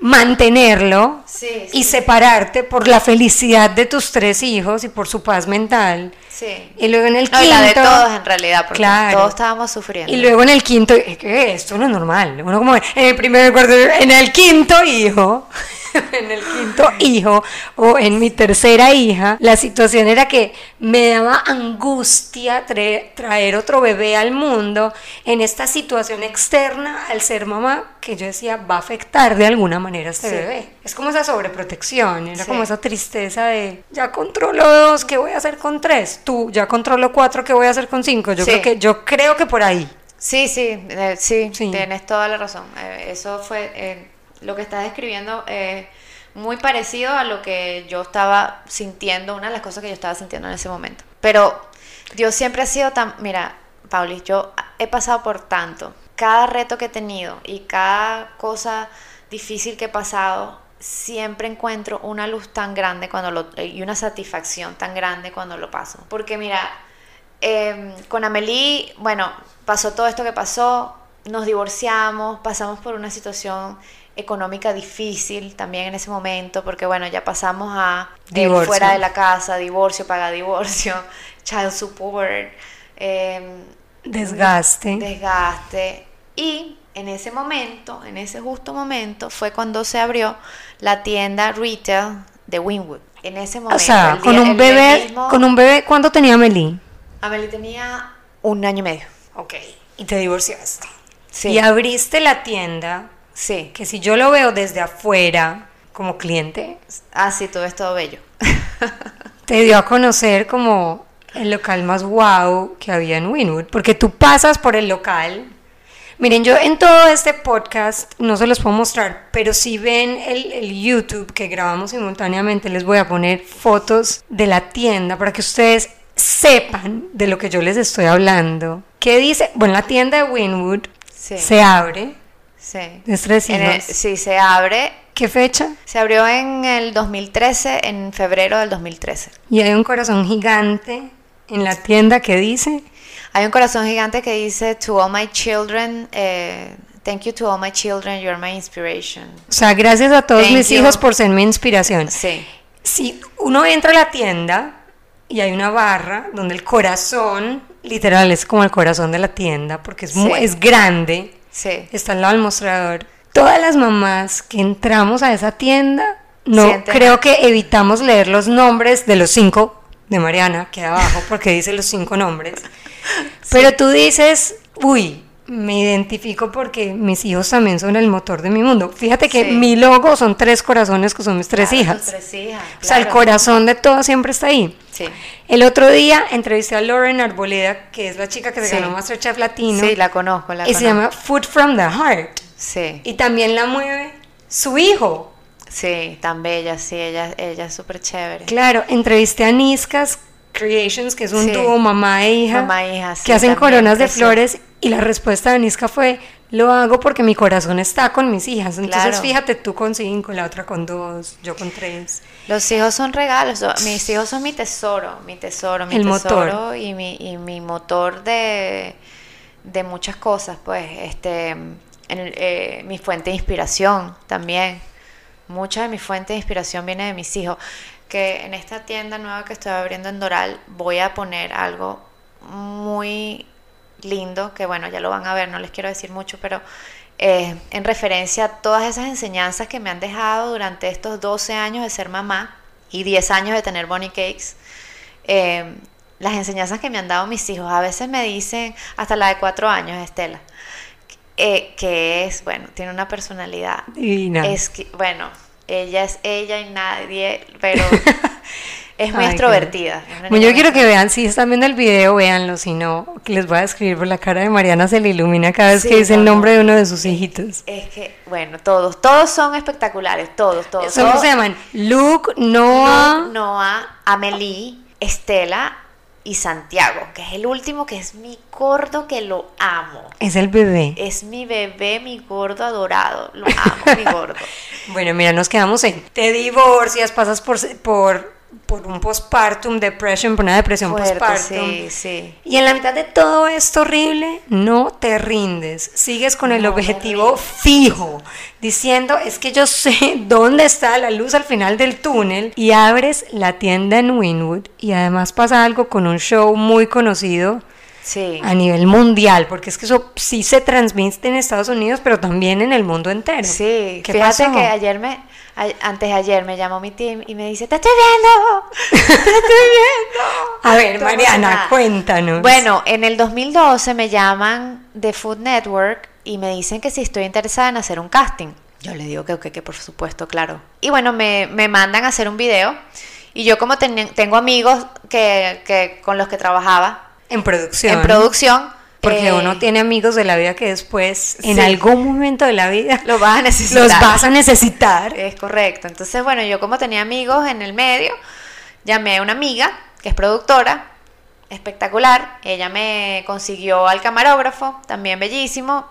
mantenerlo y separarte por la felicidad de tus tres hijos y por su paz mental. Sí. Y luego en el quinto. Y la de todos en realidad, porque todos estábamos sufriendo. Y luego en el quinto, ¿qué? Esto no es normal. Uno como en el primer cuarto, en el quinto hijo. en el quinto hijo o en mi tercera hija, la situación era que me daba angustia traer, otro bebé al mundo en esta situación externa al ser mamá que yo decía va a afectar de alguna manera a este bebé. Es como esa sobreprotección, era como esa tristeza de ya controlo dos, ¿qué voy a hacer con tres? Tú ya controlo cuatro, ¿qué voy a hacer con cinco? Yo creo que yo creo que por ahí. Sí, sí, eh, sí, tienes toda la razón. Eh, eso fue eh, lo que estás describiendo es muy parecido a lo que yo estaba sintiendo, una de las cosas que yo estaba sintiendo en ese momento. Pero Dios siempre ha sido tan, mira, Pauli, yo he pasado por tanto, cada reto que he tenido y cada cosa difícil que he pasado, siempre encuentro una luz tan grande cuando lo, y una satisfacción tan grande cuando lo paso. Porque mira, em, con Amelie, bueno, pasó todo esto que pasó, nos divorciamos, pasamos por una situación económica difícil también en ese momento, porque bueno, ya pasamos a fuera de la casa, divorcio, paga divorcio, child support, em, desgaste. Desgaste. Y en ese momento, en ese justo momento, fue cuando se abrió la tienda retail de Winwood. En ese momento. O sea, con un bebé, mismo- con un bebé, ¿cuánto tenía Amelie? Amelie tenía un año y medio. Ok. Y te divorciaste. Sí. Y abriste la tienda, Sí. que si yo lo veo desde afuera como cliente, Ah, sí, todo es todo bello. te dio a conocer como el local más wow que había en Winwood, porque tú pasas por el local. Miren, yo en todo este podcast no se los puedo mostrar, pero si ven el, el YouTube que grabamos simultáneamente, les voy a poner fotos de la tienda para que ustedes sepan de lo que yo les estoy hablando. ¿Qué dice? Bueno, la tienda de Winwood Sí. se abre. Sí. Es tres el- sí, se abre. ¿Qué fecha? Se abrió en el 2013, en febrero del 2013. Y hay un corazón gigante en la tienda que dice Hay un corazón gigante que dice, To all my children, eh, thank you to all my children, you're my inspiration. O sea, gracias a todos Thank mis you. hijos por ser mi inspiración. Sí. Si uno entra a la tienda y hay una barra donde el corazón, literal, es como el corazón de la tienda, porque es, Sí. es grande, Sí. está al lado del mostrador. Todas las mamás que entramos a esa tienda, no Sienten- creo que evitamos leer los nombres de los cinco de Mariana, que abajo, porque dice los cinco nombres. Pero tú dices, uy, me identifico porque mis hijos también son el motor de mi mundo. Fíjate que Sí. mi logo son tres corazones que son mis tres Claro, hijas. tres hijas. O sea, el claro. corazón de todo siempre está ahí. Sí. El otro día entrevisté a Lauren Arboleda, que es la chica que se Sí. ganó Masterchef Latino. Sí, la conozco, la y se conozco. llama Food from the Heart. Sí, Y también la mueve su hijo. sí, tan bella, sí, ella, ella es súper chévere. Claro, entrevisté a Niscas Creations, que es un Sí. dúo mamá e hija, Mamá e hija, sí, que hacen coronas de flores. Y la respuesta de Nisca fue, lo hago porque mi corazón está con mis hijas. Entonces Claro. fíjate, tú con cinco, la otra con dos, yo con tres. Los hijos son regalos, mis hijos son mi tesoro, mi tesoro, mi El motor. tesoro y mi, y mi motor de, de muchas cosas, pues, este, en- eh, mi fuente de inspiración también. Mucha de mi fuente de inspiración viene de mis hijos. Que en esta tienda nueva que estoy abriendo en Doral voy a poner algo muy lindo, que bueno, ya lo van a ver, no les quiero decir mucho, pero eh, en referencia a todas esas enseñanzas que me han dejado durante estos 12 años de ser mamá y 10 años de tener Bonnie Cakes, eh, las enseñanzas que me han dado mis hijos. A veces me dicen, hasta la de 4 años, Estela, eh, que es, bueno, tiene una personalidad. Divina. Es que, bueno, ella es ella y nadie, pero es muy Ay, extrovertida. es Bueno, yo quiero que vean, si están viendo el video, véanlo, si no, que les voy a escribir por la cara de Mariana, se le ilumina cada vez Sí, que dice el no, nombre no. de uno de sus hijitos. Es que, bueno, todos, todos son espectaculares, todos, todos. ¿Cómo todos. se llaman? Luke, Noah, Luke, Noah, Amelie, Estela y Santiago, que es el último, que es mi gordo que lo amo. es el bebé. Es mi bebé, mi gordo adorado. Lo amo, mi gordo. Bueno, mira, nos quedamos en, te divorcias, pasas por, por, por un postpartum, depression, por una depresión Fuerte, postpartum. sí, sí. Y en la mitad de todo esto horrible, no te rindes. Sigues con el No objetivo fijo, diciendo, es que yo sé dónde está la luz al final del túnel. Y abres la tienda en Winwood. Y además pasa algo con un show muy conocido Sí. a nivel mundial, porque es que eso sí se transmite en Estados Unidos, pero también en el mundo entero. Sí, ¿Qué fíjate pasó? que ayer me, a- antes de ayer me llamó mi team y me dice, te estoy viendo, te estoy viendo. A ver, Mariana, cuéntanos. Bueno, en el 2012 me llaman de Food Network y me dicen que si estoy interesada en hacer un casting. Yo le digo que, que por supuesto, claro. Y bueno, me, me mandan a hacer un video y yo como ten- tengo amigos que, que con los que trabajaba en producción. en producción, Porque eh, uno tiene amigos de la vida que después, en sí. algún momento de la vida, lo vas a necesitar. los vas a necesitar. Es correcto. Entonces, bueno, yo como tenía amigos en el medio, llamé a una amiga que es productora, espectacular. Ella me consiguió al camarógrafo, también bellísimo.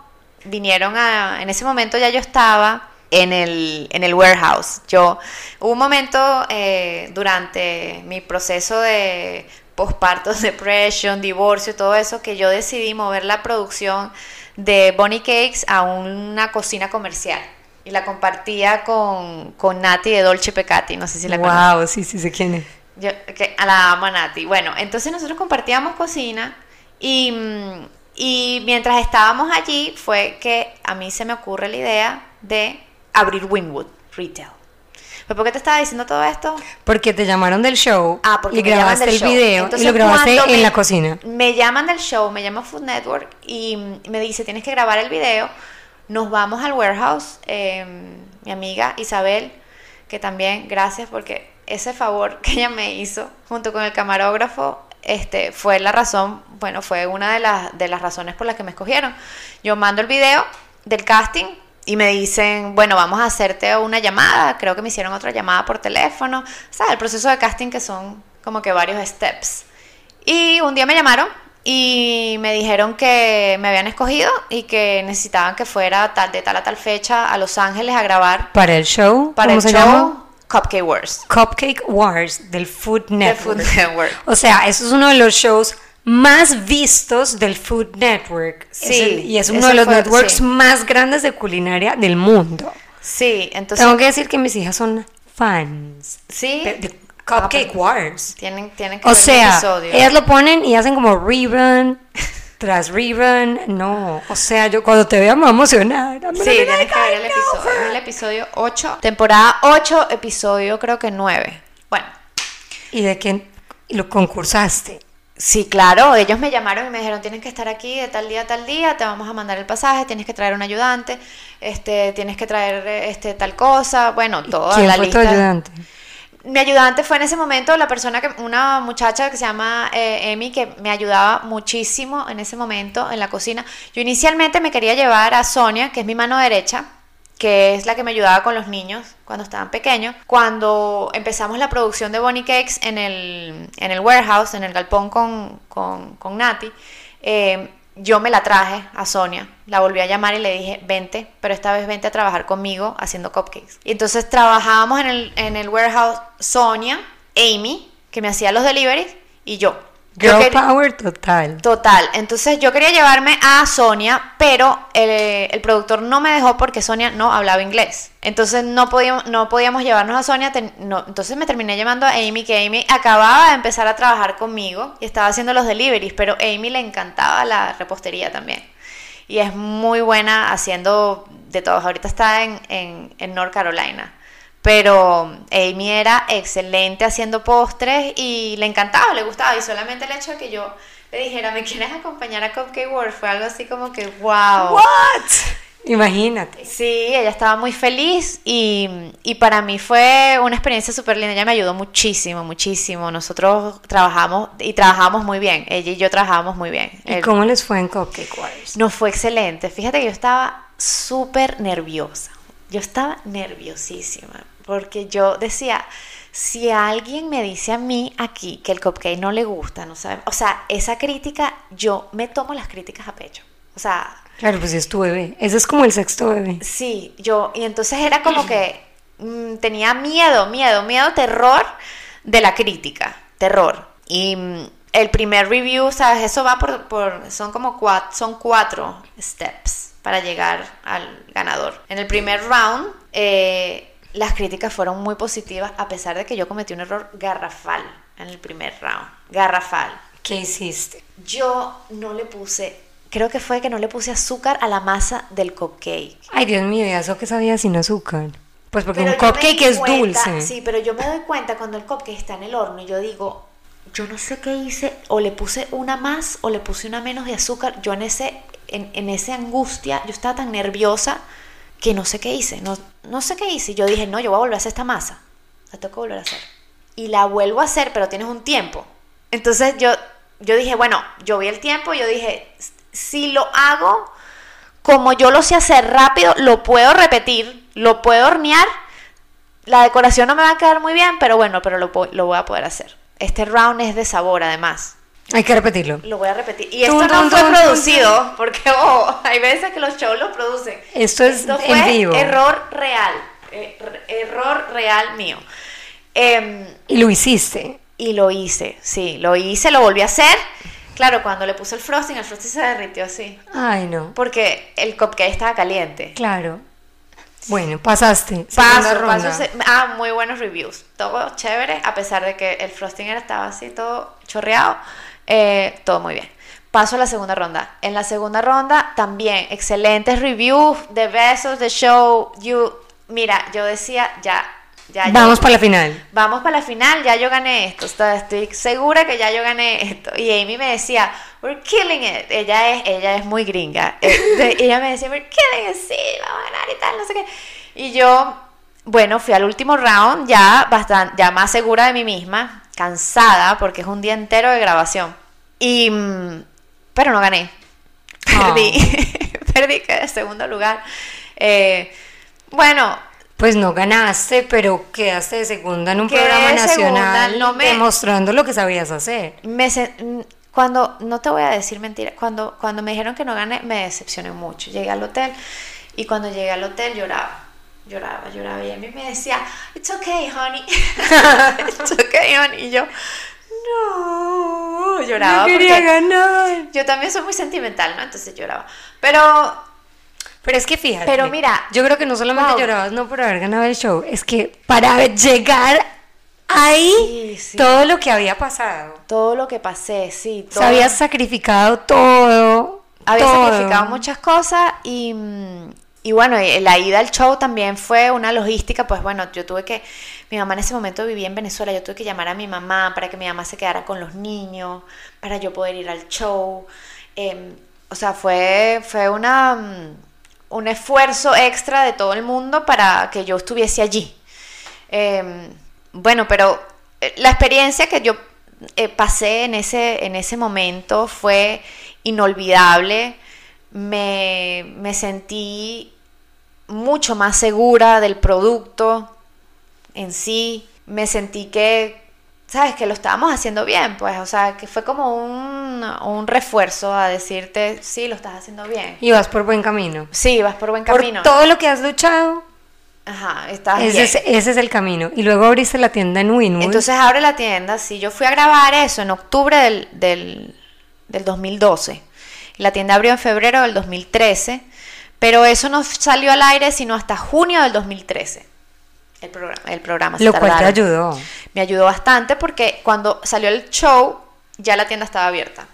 Vinieron a, en ese momento ya yo estaba en el, en el warehouse. Yo, hubo un momento eh, durante mi proceso de postparto, depression, divorcio todo eso, que yo decidí mover la producción de Bonnie Cakes a una cocina comercial. Y la compartía con, con Nati de Dolce Peccati, no sé si la conoces. wow, sí, sí sé quién es. Yo, que a la amo a Nati. Bueno, entonces nosotros compartíamos cocina y, mm, Y mientras estábamos allí fue que a mí se me ocurre la idea de abrir Winwood Retail. ¿Pero por qué te estaba diciendo todo esto? Porque te llamaron del show Ah, porque y me grabaste del el show. video Entonces, y lo grabaste en me- la cocina. Me llaman del show, me llama Food Network y me dice, tienes que grabar el video. Nos vamos al warehouse. eh, mi amiga Isabel, que también, gracias porque ese favor que ella me hizo junto con el camarógrafo, este, fue la razón, bueno, fue una de las, de las razones por las que me escogieron. Yo mando el video del casting y me dicen, bueno, vamos a hacerte una llamada. Creo que me hicieron otra llamada por teléfono. O sea, el proceso de casting que son como que varios steps. Y un día me llamaron y me dijeron que me habían escogido y que necesitaban que fuera tal, de tal a tal fecha a Los Ángeles a grabar Para el show, para ¿cómo el se show llama? Cupcake Wars. Cupcake Wars del Food Network. Food Network. O sea, eso es uno de los shows más vistos del Food Network. Es Sí, el- y es uno de los fue- networks sí. más grandes de culinaria del mundo. Sí, entonces... Tengo que decir que mis hijas son fans Sí. de, de Ah, Cupcake pero Wars. Tienen, tienen que O ver el sea, episodio. ellas lo ponen y hacen como rerun tras rerun. No, o sea, yo cuando te vea me voy a emocionar. I'm Sí, tienes que ver "I el episodio. her". Es el episodio 8. Temporada 8, episodio creo que 9. Bueno, ¿Y de quién lo concursaste? Sí, claro, ellos me llamaron y me dijeron, tienes que estar aquí de tal día a tal día, te vamos a mandar el pasaje, tienes que traer un ayudante, este, tienes que traer este, tal cosa, bueno, toda ¿Quién la fue lista. tu ayudante? Mi ayudante fue en ese momento la persona que, una muchacha que se llama eh, Emi, que me ayudaba muchísimo en ese momento en la cocina. Yo inicialmente me quería llevar a Sonia, que es mi mano derecha, que es la que me ayudaba con los niños cuando estaban pequeños. Cuando empezamos la producción de Bonnie Cakes en el, en el warehouse, en el galpón con, con, con Nati, eh, yo me la traje a Sonia, la volví a llamar y le dije, vente, pero esta vez vente a trabajar conmigo haciendo cupcakes. Y entonces trabajábamos en el, en el warehouse Sonia, Amy, que me hacía los deliveries, y yo. Girl power total. Total, entonces yo quería llevarme a Sonia, pero el, el productor no me dejó porque Sonia no hablaba inglés. Entonces no podíamos, no podíamos llevarnos a Sonia, ten- no, entonces me terminé llamando a Amy, que Amy acababa de empezar a trabajar conmigo y estaba haciendo los deliveries, pero a Amy le encantaba la repostería también. Y es muy buena haciendo de todos. Ahorita está en, en, en North Carolina. Pero Amy era excelente haciendo postres y le encantaba, le gustaba. Y solamente el hecho de que yo le dijera, ¿me quieres acompañar a Cupcake World? Fue algo así como que, wow. What? Imagínate. Sí, ella estaba muy feliz y, y para mí fue una experiencia súper linda. Ella me ayudó muchísimo, muchísimo. Nosotros trabajamos y trabajamos muy bien. Ella y yo trabajamos muy bien. ¿Y El- cómo les fue en Cupcake Wars? nos fue excelente. Fíjate que yo estaba súper nerviosa. Yo estaba nerviosísima porque yo decía, si alguien me dice a mí aquí que el cupcake no le gusta, no sabe, o sea, esa crítica, yo me tomo las críticas a pecho. O sea, Claro, pues es tu bebé. Ese es como el sexto bebé. sí, yo, y entonces era como que mm, tenía miedo, miedo, miedo, terror de la crítica, terror. Y mm, el primer review, ¿sabes? Eso va por, por son como cuatro, son cuatro steps para llegar al ganador. En el primer round, eh, las críticas fueron muy positivas, a pesar de que yo cometí un error garrafal en el primer round. Garrafal. ¿Qué hiciste? Yo no le puse, creo que fue que no le puse azúcar a la masa del cupcake. Ay, Dios mío, ¿y eso qué sabía sin azúcar? Pues porque Pero un cupcake es cuenta- dulce. Sí, pero yo me doy cuenta cuando el cupcake está en el horno y yo digo, yo no sé qué hice, o le puse una más o le puse una menos de azúcar. Yo en ese, en, en ese angustia, yo estaba tan nerviosa que no sé qué hice, no, no sé qué hice. Yo dije, no, yo voy a volver a hacer esta masa. La tengo que volver a hacer. Y la vuelvo a hacer, pero tienes un tiempo. Entonces yo, yo dije, bueno, yo vi el tiempo yo dije, si lo hago como yo lo sé hacer rápido, lo puedo repetir, lo puedo hornear. La decoración no me va a quedar muy bien, pero bueno, pero lo, lo voy a poder hacer. Este round es de sabor, además. Hay que repetirlo. Lo voy a repetir. Y Tum, esto no tum, fue tum, producido, porque oh, hay veces que los shows lo producen. Esto es Esto en fue vivo. error real. eh, error real mío. Em, Y lo hiciste. y lo hice, sí, lo hice, lo volví a hacer. Claro, cuando le puse el frosting, el frosting se derritió así. Ay, no. Porque el cupcake estaba caliente. Claro. Bueno, pasaste. Paso, ronda. paso, ah, muy buenos reviews. Todo chévere, a pesar de que el frosting estaba así todo chorreado. Eh, todo muy bien. paso a la segunda ronda. En la segunda ronda también excelentes reviews de besos de show. You, mira, yo decía, ya, ya. Vamos para la final. Vamos para la final, ya yo gané esto. Estoy segura que ya yo gané esto. Y Amy me decía, we're killing it. Ella es, ella es muy gringa. Eh, ella me decía, we're killing it, sí, vamos a ganar y tal, no sé qué. Y yo, bueno, fui al último round ya, bastante, ya más segura de mí misma, cansada, porque es un día entero de grabación. Y, mm, pero no gané. Perdí. Perdí que de segundo lugar. Eh, bueno, pues no ganaste, pero quedaste de segunda en un programa nacional no me, demostrando lo que sabías hacer. Me, cuando, no te voy a decir mentira, cuando, cuando me dijeron que no gané, me decepcioné mucho. Llegué al hotel y cuando llegué al hotel lloraba. Lloraba, lloraba y a mí me decía, it's okay, honey. it's okay, honey. Y yo, no, lloraba. No quería ganar. Yo también soy muy sentimental, ¿no? Entonces lloraba. Pero pero es que fíjate. Pero mira. Yo creo que no solamente llorabas no por haber ganado el show, es que para llegar ahí, todo lo que había pasado. Todo lo que pasé, sí. Todo. habías sacrificado todo. Había sacrificado muchas cosas y, y bueno, la ida al show también fue una logística, pues bueno, yo tuve que, mi mamá en ese momento vivía en Venezuela, yo tuve que llamar a mi mamá para que mi mamá se quedara con los niños, para yo poder ir al show. Em, o sea, fue, fue una un esfuerzo extra de todo el mundo para que yo estuviese allí. Em, bueno, pero eh, la experiencia que yo eh, pasé en ese, en ese momento fue inolvidable. Me, me sentí mucho más segura del producto en sí. Me sentí que sabes que lo estábamos haciendo bien, pues, o sea, que fue como un, un, refuerzo a decirte, sí, lo estás haciendo bien. Y vas por buen camino. Sí, vas por buen camino. Por todo lo que has luchado. Ajá, estás ese bien. Es, ese es el camino. Y luego abriste la tienda en Winwood. Entonces abre la tienda, sí, yo fui a grabar eso en octubre del, del, del 2012. La tienda abrió en febrero del 2013, pero eso no salió al aire sino hasta junio del 2013 el programa. El programa Lo cual te ayudó. Me ayudó bastante porque cuando salió el show ya la tienda estaba abierta.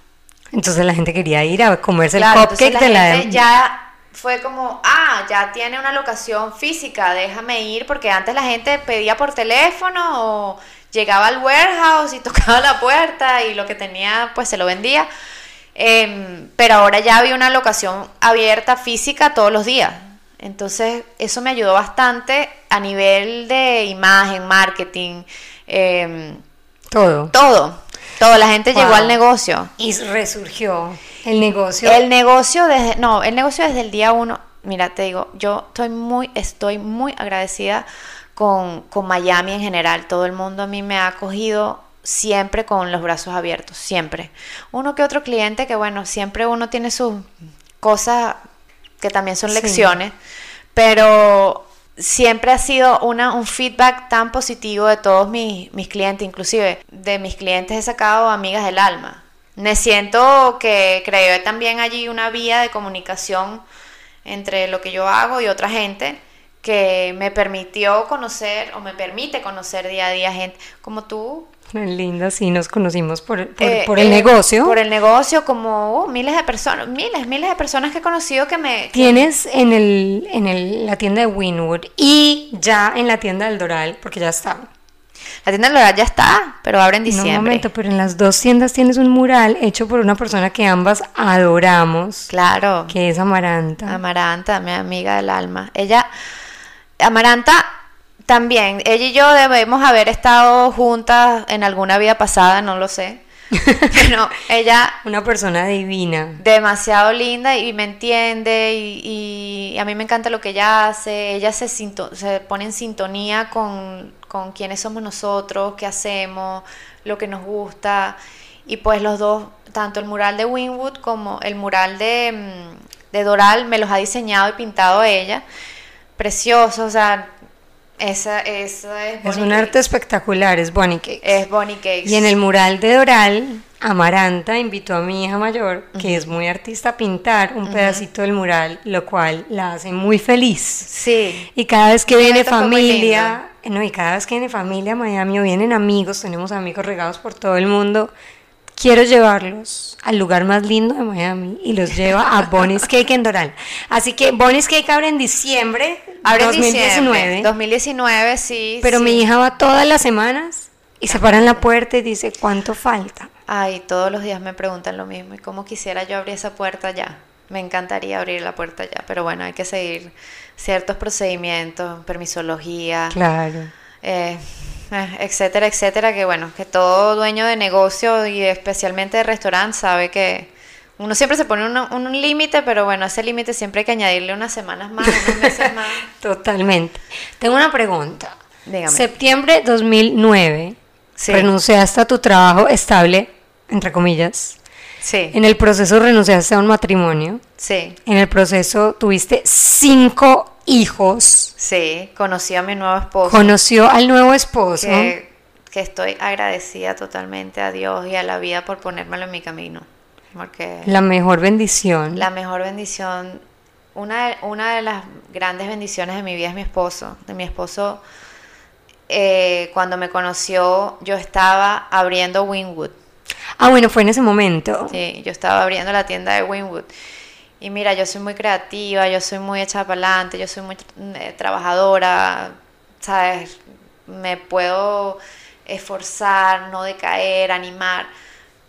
Entonces la gente quería ir a comerse el cupcake de la... Ya fue como, ah, ya tiene una locación física, déjame ir, porque antes la gente pedía por teléfono o llegaba al warehouse y tocaba la puerta y lo que tenía pues se lo vendía. Em, pero ahora ya había una locación abierta física todos los días. Entonces, eso me ayudó bastante a nivel de imagen, marketing, em, todo. Todo. Todo. La gente llegó al negocio. Y resurgió el negocio. El negocio desde, no, el negocio desde el día uno. Mira, te digo, yo estoy muy, estoy muy agradecida con, con Miami en general. Todo el mundo a mí me ha acogido siempre con los brazos abiertos, siempre. Uno que otro cliente que, bueno, siempre uno tiene sus cosas que también son lecciones, pero siempre ha sido una, un feedback tan positivo de todos mis, mis clientes, inclusive de mis clientes he sacado amigas del alma. Me siento que creé también allí una vía de comunicación entre lo que yo hago y otra gente que me permitió conocer o me permite conocer día a día gente como tú Linda, sí, nos conocimos por, por, eh, el eh, negocio. Por el negocio, como uh, miles de personas, miles, miles de personas que he conocido que me... Tienes en, el, en el, la tienda de Winwood y ya en la tienda del Doral, porque ya está. La tienda del Doral ya está, pero abre en diciembre. un momento, pero en las dos tiendas tienes un mural hecho por una persona que ambas adoramos. Claro. Que es Amaranta. Amaranta, mi amiga del alma. Ella, Amaranta también, ella y yo debemos haber estado juntas en alguna vida pasada, no lo sé. Pero ella... Una persona divina. Demasiado linda y me entiende y, a mí me encanta lo que ella hace. Ella se, se pone en sintonía con, con quiénes somos nosotros, qué hacemos, lo que nos gusta. Y pues los dos, tanto el mural de Winwood como el mural de, mm, de Doral, me los ha diseñado y pintado ella. Precioso, o sea, esa, esa es Es un arte espectacular, es Bonnie Cakes. Es Bonnie Cakes. Y en el mural de Doral, Amaranta invitó a mi hija mayor, que es muy artista, a pintar un pedacito del mural, lo cual la hace muy feliz. Sí. Y cada vez que viene familia, no, y cada vez que viene familia a Miami o vienen amigos, tenemos amigos regados por todo el mundo, quiero llevarlos al lugar más lindo de Miami y los lleva a Bonnie's Cake en Doral. Así que Bonnie's Cake abre en diciembre Abre en 2019. diciembre, 2019, sí. Pero sí. mi hija va todas las semanas y se para en la puerta y dice, ¿cuánto falta? Ay, todos los días me preguntan lo mismo. Y cómo quisiera yo abrir esa puerta ya. Me encantaría abrir la puerta ya. Pero bueno, hay que seguir ciertos procedimientos, permisología. Claro. eh, eh, etcétera, etcétera, que bueno, que todo dueño de negocio y especialmente de restaurante sabe que uno siempre se pone un, un límite, pero bueno, ese límite siempre hay que añadirle unas semanas más, unos meses más. Totalmente. Tengo una pregunta. Dígame. Septiembre 2009, Sí. renunciaste a tu trabajo estable, entre comillas. Sí, En el proceso renunciaste a un matrimonio. sí, En el proceso tuviste cinco hijos. sí, conocí a mi nuevo esposo. Conoció al nuevo esposo. que, que estoy agradecida totalmente a Dios y a la vida por ponérmelo en mi camino. Porque La mejor bendición. la mejor bendición, una de, una de las grandes bendiciones de mi vida es mi esposo. De mi esposo, eh, cuando me conoció, yo estaba abriendo Winwood. Ah, bueno, fue en ese momento. Sí, yo estaba abriendo la tienda de Winwood. Y mira, yo soy muy creativa, yo soy muy echada para adelante, yo soy muy eh, trabajadora, ¿sabes? Me puedo esforzar, no decaer, animar.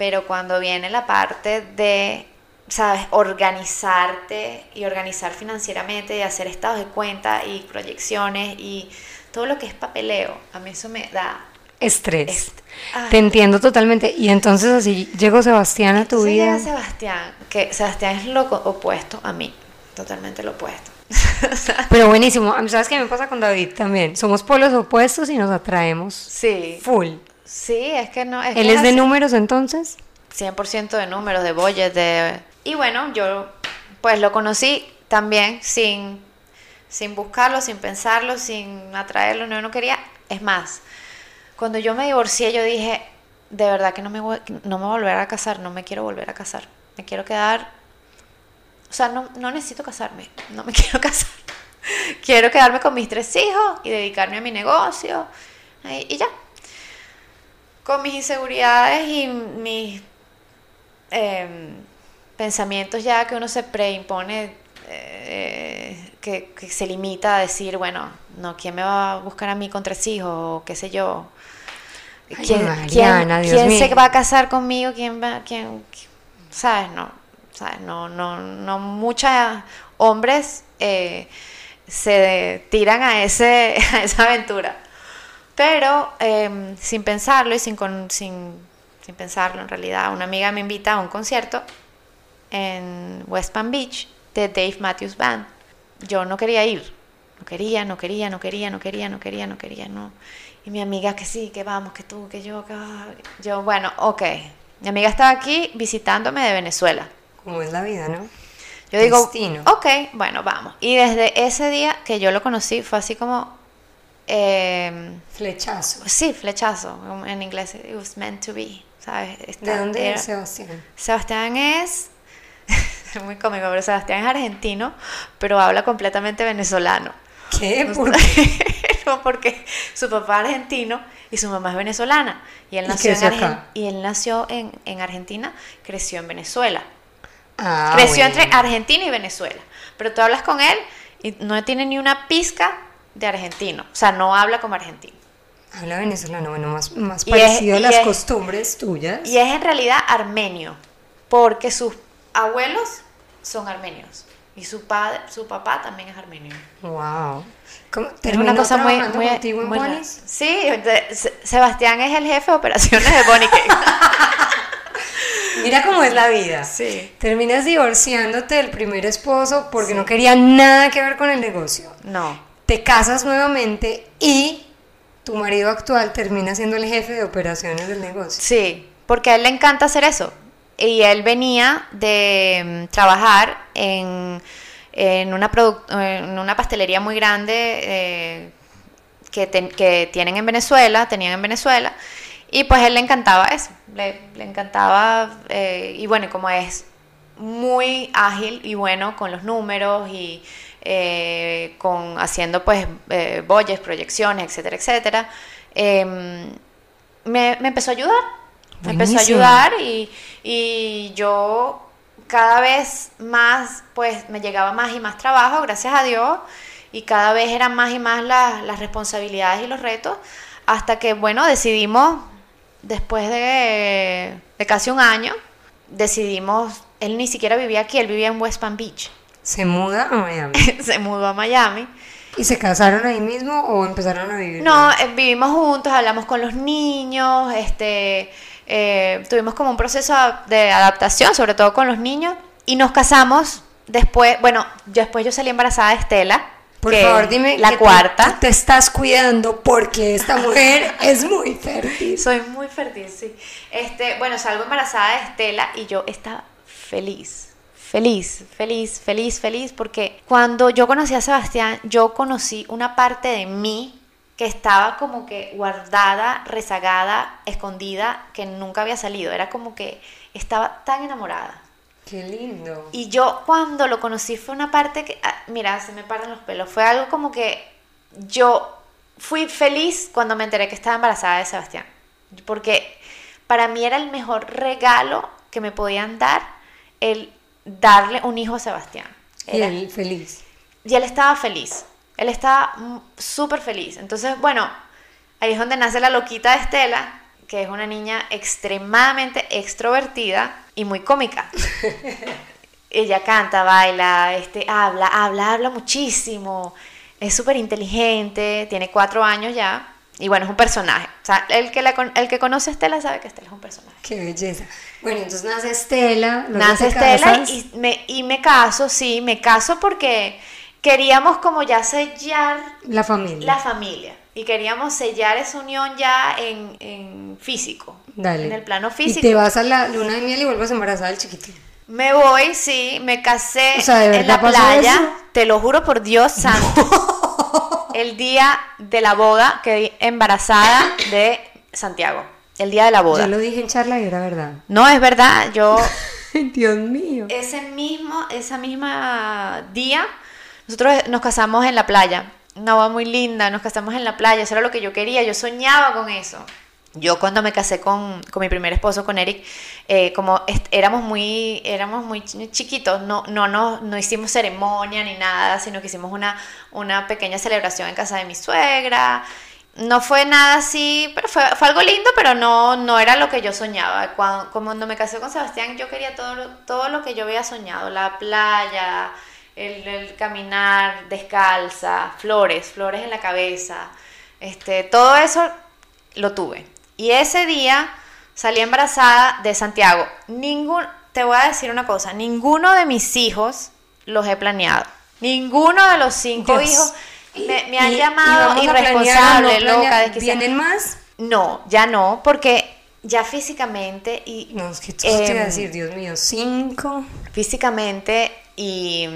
Pero cuando viene la parte de, ¿sabes? Organizarte y organizar financieramente y hacer estados de cuenta y proyecciones y todo lo que es papeleo, a mí eso me da Estrés. Est- Ay. Te entiendo totalmente. Y entonces así llegó Sebastián a tu Entonces vida. llega Sebastián, que Sebastián es lo opuesto a mí, totalmente lo opuesto. Pero buenísimo. ¿Sabes qué me pasa con David también? Somos polos opuestos y nos atraemos. sí, Full. Sí, es que no. Es ¿Él que es de así. números entonces? 100% de números, de budget, de... Y bueno, yo pues lo conocí también sin, sin buscarlo, sin pensarlo, sin atraerlo, no, yo no quería. Es más, cuando yo me divorcié yo dije, de verdad que no me, voy, no me volver a casar, no me quiero volver a casar, me quiero quedar... O sea, no, no necesito casarme, no me quiero casar. Quiero quedarme con mis tres hijos y dedicarme a mi negocio y ya con mis inseguridades y mis em, pensamientos ya que uno se preimpone, eh, que, que se limita a decir, bueno, no, ¿quién me va a buscar a mí con tres hijos? O qué sé yo. Ay, ¿Quién, Mariana, quién- se va a casar conmigo? ¿Quién va? ¿Quién? qui- ¿Sabes? No, ¿sabes? No, no, no muchos hombres eh, se tiran a, ese, a esa aventura. Pero em, sin pensarlo y sin, con- sin, sin pensarlo en realidad, una amiga me invita a un concierto en West Palm Beach de Dave Matthews Band. Yo no quería ir, no quería, no quería, no quería, no quería, no quería, no quería, no. Y mi amiga que sí, que vamos, que tú, que yo, que yo, bueno, ok. Mi amiga estaba aquí visitándome de Venezuela. Como es la vida, ¿no? Yo digo, Destino. ok, bueno, vamos. Y desde ese día que yo lo conocí fue así como, em, Flechazo. sí, flechazo, en inglés, it was meant to be, ¿sabes? ¿De dónde era- es Sebastián? Sebastián es, es muy cómico, pero Sebastián es argentino, pero habla completamente venezolano. ¿Qué? No ¿Por sé- no, porque su papá es argentino y su mamá es venezolana. Y él ¿Y nació, en, Argen- acá? y él nació en, en Argentina, creció en Venezuela. Ah, creció bueno. entre Argentina y Venezuela. Pero tú hablas con él y no tiene ni una pizca de argentino. O sea, no habla como argentino. Habla venezolano, bueno, más, más parecido es- a las es- costumbres tuyas. Y es en realidad armenio, porque sus abuelos son armenios. Y su, padre, su papá también es armenio. Wow. ¿Cómo, Es una cosa muy, muy, contigo en muy? Sí, Sebastián es el jefe de operaciones de Bonnie Cake. Mira cómo es la vida. Sí. Terminas divorciándote del primer esposo porque no quería nada que ver con el negocio. No. Te casas nuevamente y tu marido actual termina siendo el jefe de operaciones del negocio. Sí, porque a él le encanta hacer eso. Y él venía de mm, trabajar en, en, una, en una pastelería muy grande eh, que, que tienen en Venezuela, tenían en Venezuela. Y pues él le encantaba eso, le, le encantaba, eh, y bueno, como es muy ágil y bueno con los números y eh, con haciendo pues eh, budgets, proyecciones, etcétera, etcétera, em, me, me empezó a ayudar. Me empezó a ayudar y, y yo cada vez más, pues me llegaba más y más trabajo, gracias a Dios, y cada vez eran más y más las, las responsabilidades y los retos, hasta que, bueno, decidimos, después de, de casi un año, decidimos, él ni siquiera vivía aquí, él vivía en West Palm Beach. ¿Se muda a Miami? Se mudó a Miami. ¿Y se casaron ahí mismo o empezaron a vivir? No, eh, vivimos juntos, hablamos con los niños, este, eh, tuvimos como un proceso de adaptación, sobre todo con los niños, y nos casamos después, bueno, después yo salí embarazada de Estela. Por favor, dime la que tú- cuarta. tú te estás cuidando porque esta mujer es muy fértil. Soy muy fértil, sí. Este, bueno, salgo embarazada de Estela y yo estaba feliz. Feliz, feliz, feliz, feliz, porque cuando yo conocí a Sebastián, yo conocí una parte de mí que estaba como que guardada, rezagada, escondida, que nunca había salido. Era como que estaba tan enamorada. Qué lindo. Y yo cuando lo conocí fue una parte que, ah, mira, se me paran los pelos. Fue algo como que yo fui feliz cuando me enteré que estaba embarazada de Sebastián. Porque para mí era el mejor regalo que me podían dar el darle un hijo a Sebastián. Y él feliz. y él estaba feliz. Él estaba súper feliz. Entonces, bueno, ahí es donde nace la loquita de Estela, que es una niña extremadamente extrovertida y muy cómica. Ella canta, baila, este, habla, habla, habla muchísimo. Es súper inteligente, tiene cuatro años ya. Y bueno, es un personaje. O sea, el que, la el que conoce a Estela sabe que Estela es un personaje. Qué belleza. Bueno, entonces nace Estela. Nace te Estela casas. y me, y me caso, sí, me caso porque queríamos como ya sellar La familia. la familia y queríamos sellar esa unión ya en, en físico, Dale. en el plano Y físico. te vas a la luna de miel y vuelves embarazada del chiquitín. Me voy, sí, me casé O sea, ¿de en la playa, eso? te lo juro por Dios santo. el día de la boda quedé embarazada de Santiago, el día de la boda. Yo lo dije en charla y era verdad. No, es verdad, yo Dios mío. ese mismo, esa misma día, nosotros nos casamos en la playa. Una boda muy linda, nos casamos en la playa, eso era lo que yo quería, yo soñaba con eso. Yo cuando me casé con, con mi primer esposo, con Eric, eh, como éramos muy, éramos muy chi- chiquitos, no, no, no, no hicimos ceremonia ni nada, sino que hicimos una, una pequeña celebración en casa de mi suegra. No fue nada así, pero fue, fue algo lindo, pero no, no era lo que yo soñaba. Cuando, cuando me casé con Sebastián, yo quería todo, lo- todo lo que yo había soñado, la playa, el, el caminar descalza, flores, flores en la cabeza, este, todo eso lo tuve. Y ese día salí embarazada de Santiago. Ningún, te voy a decir una cosa, ninguno de mis hijos los he planeado. Ninguno de los cinco Dios. hijos me, me han Y- y llamado no irresponsable, planear. loca. ¿Vienen más? No, ya no, porque ya físicamente y No, es que tú te iba a Em, decir, Dios mío, cinco. físicamente y,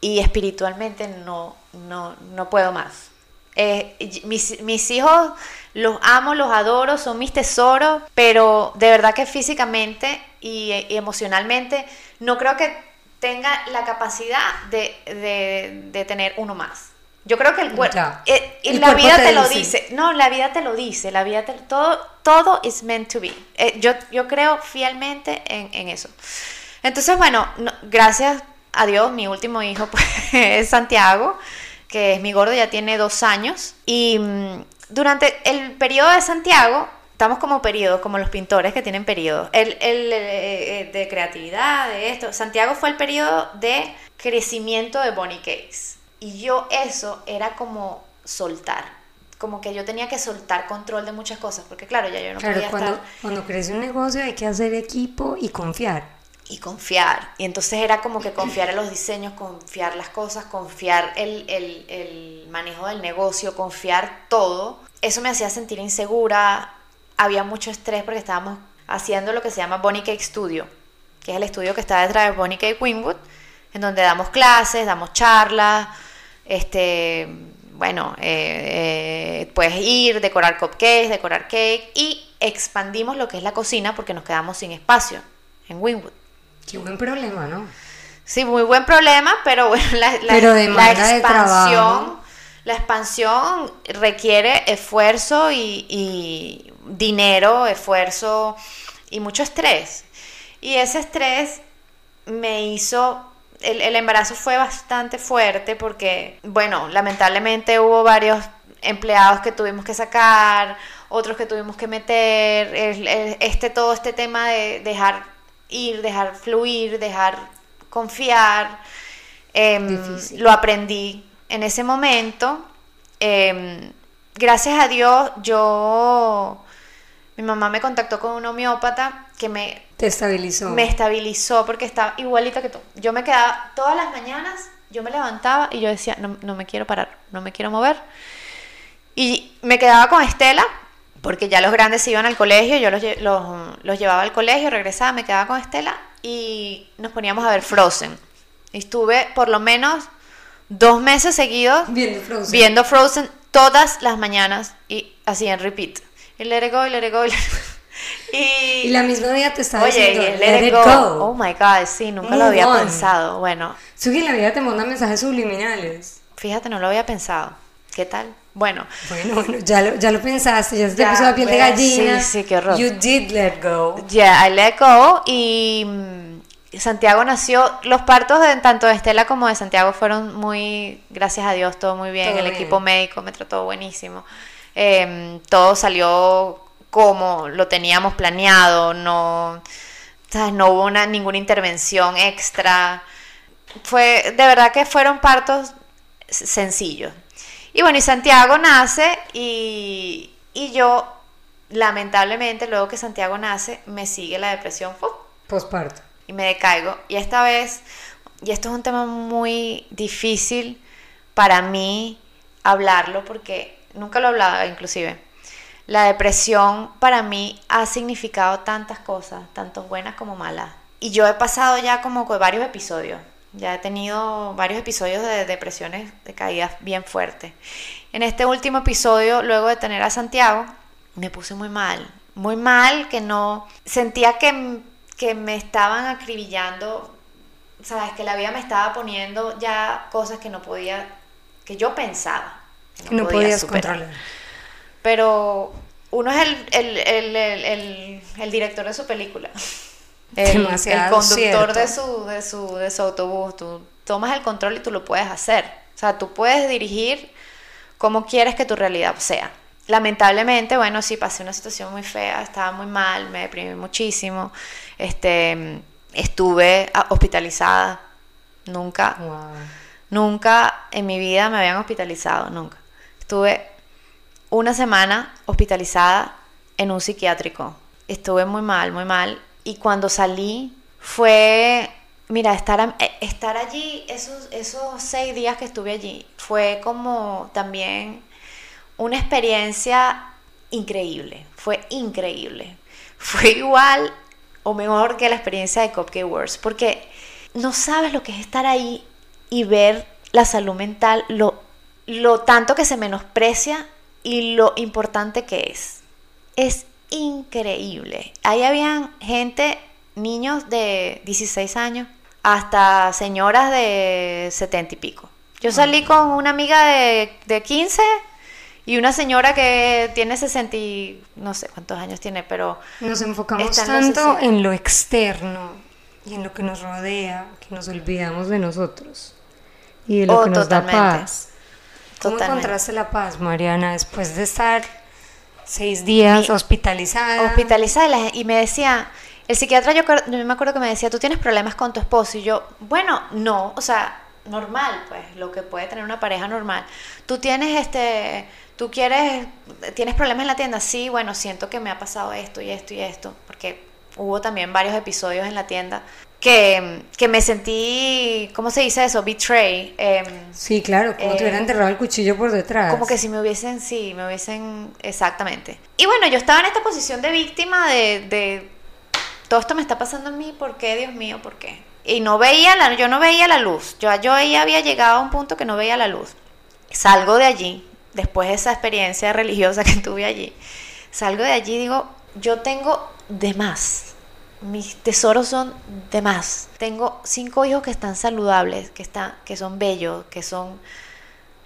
y espiritualmente no, no, no puedo más. Eh, y- mis, mis hijos los amo, los adoro, son mis tesoros, pero de verdad que físicamente y, y emocionalmente no creo que tenga la capacidad de, de- de tener uno más. Yo creo que el cuerpo, eh, El la cuerpo vida te lo dice. dice. No, la vida te lo dice, la vida te- todo, todo is meant to be. Eh, yo, yo creo fielmente en, en eso. Entonces, bueno, no- gracias a Dios, mi último hijo pues, es Santiago, que es mi gordo, ya tiene dos años. Y mm, durante el periodo de Santiago, estamos como periodos, como los pintores que tienen periodos, el, el, eh, eh, de creatividad, de esto. Santiago fue el periodo de crecimiento de Bonnie Cakes. Y yo eso era como soltar. Como que yo tenía que soltar control de muchas cosas, porque claro, ya yo no claro, podía cuando, estar cuando crece un negocio hay que hacer equipo y confiar. y confiar. Y entonces era como que confiar en los diseños, confiar las cosas, confiar el, el- el manejo del negocio, confiar todo. Eso me hacía sentir insegura. Había mucho estrés porque estábamos haciendo lo que se llama Bonnie Cake Studio, que es el estudio que está detrás de Bonnie Cake Winwood, en donde damos clases, damos charlas, este, bueno, eh, eh, puedes ir, decorar cupcakes, decorar cake y expandimos lo que es la cocina porque nos quedamos sin espacio en Winwood. Qué buen problema, ¿no? Sí, muy buen problema, pero bueno, la, la- Pero expansión, la expansión requiere esfuerzo y, y, dinero, esfuerzo y mucho estrés. Y ese estrés me hizo el, el, embarazo fue bastante fuerte porque, bueno, lamentablemente hubo varios empleados que tuvimos que sacar, otros que tuvimos que meter, este todo este tema de dejar ir, dejar fluir, dejar confiar, em, lo aprendí en ese momento. Em, gracias a Dios, yo, mi mamá me contactó con un homeópata que me... Te estabilizó. Me estabilizó porque estaba igualita que tú. Yo me quedaba todas las mañanas, yo me levantaba y yo decía, no, no me quiero parar, no me quiero mover. Y me quedaba con Estela, porque ya los grandes se iban al colegio, yo los, los, llevaba al colegio, regresaba, me quedaba con Estela y nos poníamos a ver Frozen. Estuve por lo menos dos meses seguidos viendo Frozen, viendo Frozen todas las mañanas y así en repeat. Y let it go, y let it go, y, la misma día te estaba Oye, diciendo, let, it go. Oh my God, sí, nunca lo había pensado. Bueno. Sugi, la vida te manda mensajes subliminales. Fíjate, no lo había pensado. ¿Qué tal? Bueno. Bueno, bueno, ya lo, ya lo pensaste, ya se te puso la piel de pues, gallina. Sí, sí, qué horror. You did let go. Yeah, I let go y mm, Santiago nació, los partos de tanto de Estela como de Santiago fueron muy, gracias a Dios, todo muy bien. el equipo médico me trató buenísimo. Em, todo salió como lo teníamos planeado, no, no hubo una, ninguna intervención extra. Fue, de verdad que fueron partos sencillos. Y bueno, y Santiago nace y, yo, lamentablemente, luego que Santiago nace, me sigue la depresión postparto. Y me decaigo. Y esta vez, y esto es un tema muy difícil para mí hablarlo porque nunca lo hablaba inclusive. La depresión para mí ha significado tantas cosas, tanto buenas como malas. Y yo he pasado ya como varios episodios ya he tenido varios episodios de depresiones, de caídas bien fuertes. En este último episodio, luego de tener a Santiago, me puse muy mal. Muy mal, que no. Sentía que, que me estaban acribillando. Sabes, que la vida me estaba poniendo ya cosas que no podía. que yo pensaba. Que no, podías controlar. Pero uno es el, el, el, el director de su película el, el conductor de su, de, su, de su autobús. Tú tomas el control y tú lo puedes hacer. O sea, tú puedes dirigir como quieres que tu realidad sea. Lamentablemente, bueno, sí, pasé una situación muy fea, estaba muy mal, me deprimí muchísimo. Este, estuve hospitalizada. Nunca, nunca en mi vida me habían hospitalizado, nunca. Estuve una semana hospitalizada en un psiquiátrico. Estuve muy mal, muy mal y cuando salí fue, mira, estar, eh, estar allí, esos, esos seis días que estuve allí, fue como también una experiencia increíble, fue increíble. Fue igual o mejor que la experiencia de Cupcake Wars, porque no sabes lo que es estar ahí y ver la salud mental, lo, lo tanto que se menosprecia y lo importante que es. Es increíble. Ahí habían gente, niños de 16 años, hasta señoras de 70 y pico. Yo salí con una amiga de, de 15 y una señora que tiene 60 y no sé cuántos años tiene, pero... Nos enfocamos tanto en lo externo y en lo que nos rodea que nos olvidamos de nosotros y de lo oh, que nos da paz. ¿Cómo encontraste la paz, Mariana, después de estar Seis días hospitalizada. Hospitalizada y me decía, el psiquiatra yo, me acuerdo que me decía, tú tienes problemas con tu esposo y yo, bueno, no, o sea, normal, pues, lo que puede tener una pareja normal. Tú tienes este, tú quieres, tienes problemas en la tienda, sí, bueno, siento que me ha pasado esto y esto y esto, porque hubo también varios episodios en la tienda que, me sentí, ¿cómo se dice eso? Betray. Em, sí, claro, como te hubieran eh, enterrado el cuchillo por detrás. Como que si me hubiesen, sí, me hubiesen, exactamente. Y bueno, yo estaba en esta posición de víctima de, de todo esto me está pasando a mí, ¿por qué, Dios mío, por qué? Y no veía la, yo no veía la luz, yo, yo ahí había llegado a un punto que no veía la luz. Salgo de allí, después de esa experiencia religiosa que tuve allí, salgo de allí y digo, yo tengo de más mis tesoros son de más. Tengo cinco hijos que están saludables, que, están, que son bellos, que son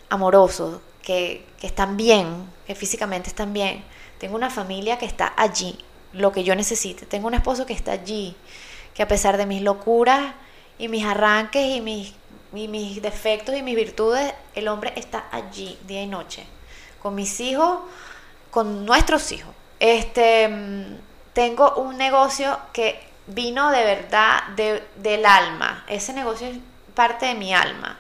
amorosos, que, están bien, que físicamente están bien. tengo una familia que está allí, lo que yo necesite, tengo un esposo que está allí, que a pesar de mis locuras y mis arranques y mis, y mis defectos y mis virtudes, el hombre está allí día y noche, con mis hijos, con nuestros hijos. Este, mm, tengo un negocio que vino de verdad de, del alma, ese negocio es parte de mi alma.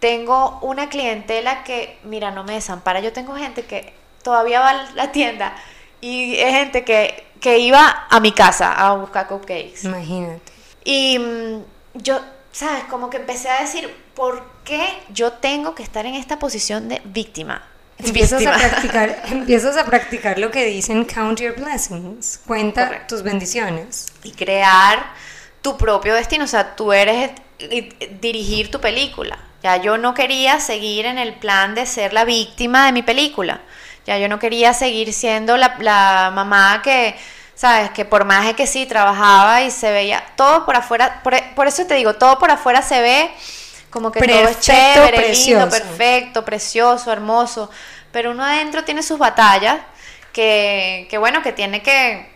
Tengo una clientela que, mira, no me desampara. Yo tengo gente que todavía va a la tienda y es gente que, que iba a mi casa a buscar cupcakes. Imagínate. Y mm, yo, ¿sabes? Como que empecé a decir, ¿por qué yo tengo que estar en esta posición de víctima? Empiezas a, practicar, empiezas a practicar lo que dicen count your blessings. Cuenta Correcto. tus bendiciones. y crear tu propio destino. O sea, tú eres y- dirigir tu película. Ya yo no quería seguir en el plan de ser la víctima de mi película. Ya yo no quería seguir siendo la, la mamá que, sabes, que por más que sí trabajaba y se veía todo por afuera. Por, por eso te digo, todo por afuera se ve como que todo es chévere, precioso. lindo, perfecto, precioso, hermoso. Pero uno adentro tiene sus batallas que, que bueno, que tiene que,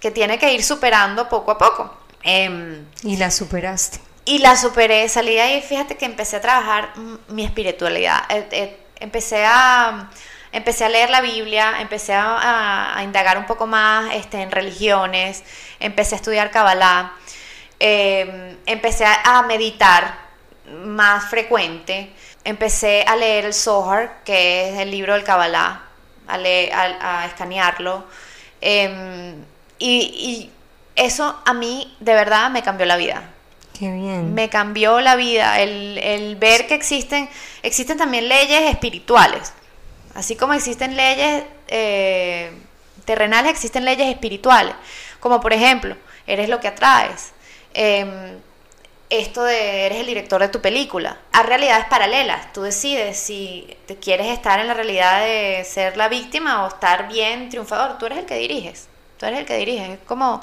que tiene que ir superando poco a poco. Em, Y la superaste. y la superé, salí de ahí, fíjate que empecé a trabajar mi espiritualidad. Eh, eh, empecé a empecé a leer la Biblia, empecé a, a- a indagar un poco más este, en religiones, empecé a estudiar Kabbalah, eh, empecé a, a meditar más frecuente, empecé a leer el Zohar, que es el libro del Kabbalah, a, leer- a, a escanearlo. eh, y, y eso a mí de verdad me cambió la vida Qué bien. me cambió la vida el, el ver que existen existen también leyes espirituales así como existen leyes eh, terrenales existen leyes espirituales como por ejemplo eres lo que atraes Em, esto de eres el director de tu película. A realidades paralelas. Tú decides si te quieres estar en la realidad de ser la víctima o estar bien triunfador. Tú eres el que diriges. Tú eres el que diriges. Es como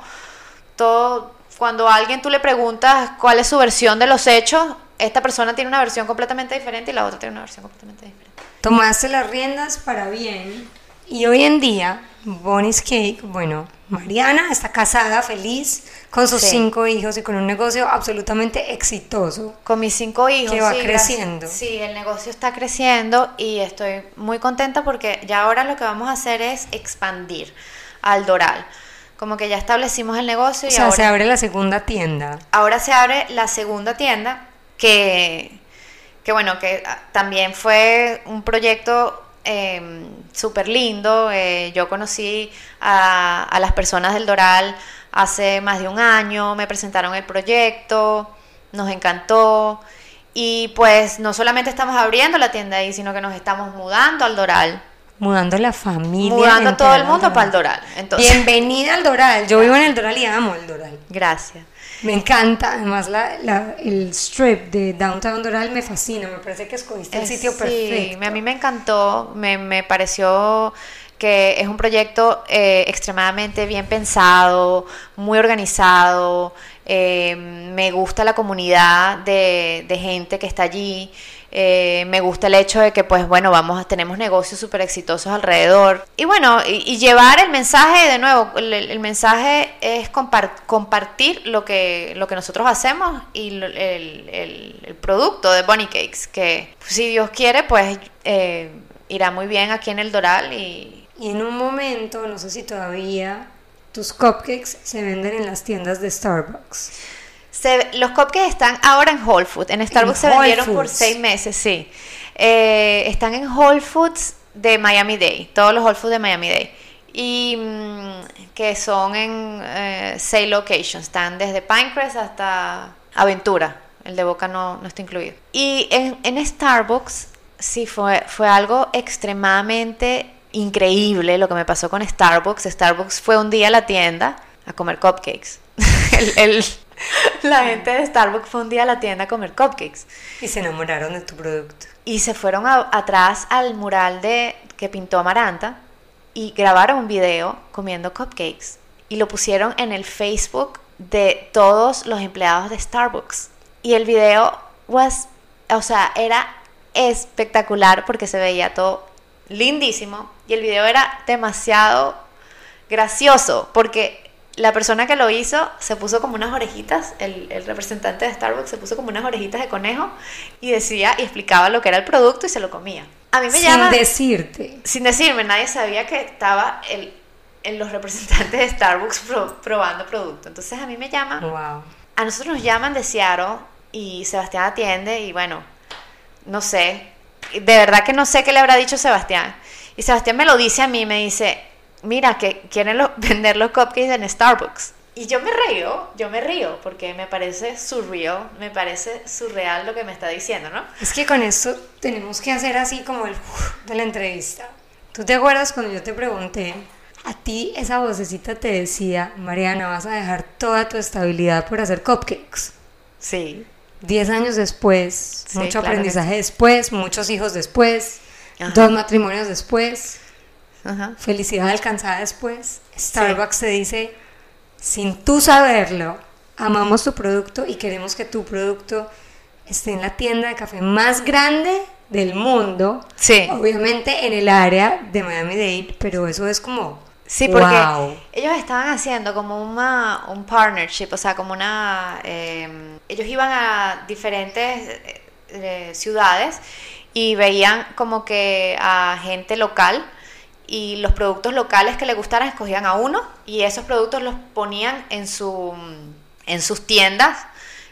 todo, cuando a alguien tú le preguntas cuál es su versión de los hechos, esta persona tiene una versión completamente diferente y la otra tiene una versión completamente diferente. Tomaste las riendas para bien. Y hoy en día, Bonnie's Cake, bueno, Mariana está casada, feliz, con sus Sí. cinco hijos y con un negocio absolutamente exitoso. Con mis cinco hijos. Que va sí, creciendo. Sí, el negocio está creciendo y estoy muy contenta porque ya ahora lo que vamos a hacer es expandir al Doral. Como que ya establecimos el negocio O y sea, ahora se abre la segunda tienda. ahora se abre la segunda tienda que, que bueno, que ah, también fue un proyecto eh, súper lindo. Eh, yo conocí a, a las personas del Doral hace más de un año, me presentaron el proyecto, nos encantó. Y pues no solamente estamos abriendo la tienda ahí, sino que nos estamos mudando al Doral. Mudando la familia. Mudando a todo el mundo para el Doral. Entonces, Bienvenida al Doral. Yo vivo en el Doral y amo el Doral. gracias. Me encanta, además la, la- el strip de Downtown Doral me fascina, me parece que escogiste el Eh, sitio sí, perfecto. a mí me encantó, me, me pareció que es un proyecto eh, extremadamente bien pensado, muy organizado, eh, me gusta la comunidad de, de gente que está allí, eh, me gusta el hecho de que pues bueno, vamos, tenemos negocios súper exitosos alrededor. Y bueno, y, llevar el mensaje, de nuevo, el, mensaje es compar- compartir lo que, lo que nosotros hacemos y lo- el, producto de Bunny Cakes, que si Dios quiere, pues eh, irá muy bien aquí en el Doral. Y en un momento, no sé si todavía, tus cupcakes se venden en las tiendas de Starbucks. Se- los cupcakes están ahora en Whole Foods. En Starbucks se Whole vendieron por seis meses, sí. Eh, están en Whole Foods de Miami Day, todos los Whole Foods de Miami Day. Y mm, que son en eh, seis locations. Están desde Pinecrest hasta Aventura. El de Boca no, no está incluido. Y en, en Starbucks sí fue, fue algo extremadamente increíble lo que me pasó con Starbucks. Starbucks fue un día a la tienda a comer cupcakes. El- el- la gente de Starbucks fue un día a la tienda a comer cupcakes. Y se enamoraron de tu producto. Y se fueron a- atrás al mural de que pintó Amaranta y grabaron un video comiendo cupcakes. Y lo pusieron en el Facebook de todos los empleados de Starbucks. Y el video was, o sea, era espectacular porque se veía todo lindísimo. Y el video era demasiado gracioso, porque la persona que lo hizo se puso como unas orejitas, el, el, representante de Starbucks se puso como unas orejitas de conejo y decía y explicaba lo que era el producto y se lo comía. A mí me sin decirte. Sin decirme, nadie sabía que estaba el, en los representantes de Starbucks probando producto. Entonces a mí me llaman. Wow. A nosotros nos llaman de Seattle y Sebastián atiende y bueno, no sé. De verdad que no sé qué le habrá dicho Sebastián. Y Sebastián me lo dice a mí, me dice, mira, que quieren vender los cupcakes en Starbucks. Y yo me río, yo me río, porque me parece surreal, me parece surreal lo que me está diciendo, ¿no? Es que con esto tenemos que hacer así como el de la entrevista. ¿Tú te acuerdas cuando yo te pregunté, a ti esa vocecita te decía, Mariana, vas a dejar toda tu estabilidad por hacer cupcakes? Sí. Diez años después, mucho aprendizaje después, muchos hijos después, dos matrimonios después, felicidad alcanzada después, Starbucks te dice sin tú saberlo, amamos tu producto y queremos que tu producto esté en la tienda de café más grande del mundo. Sí. Obviamente en el área de Miami-Dade, pero eso es como... Sí, porque ellos estaban haciendo como una, un partnership, o sea, como una... Em, ellos iban a diferentes eh, ciudades y veían como que a gente local y los productos locales que le gustaran escogían a uno y esos productos los ponían en, su, en sus tiendas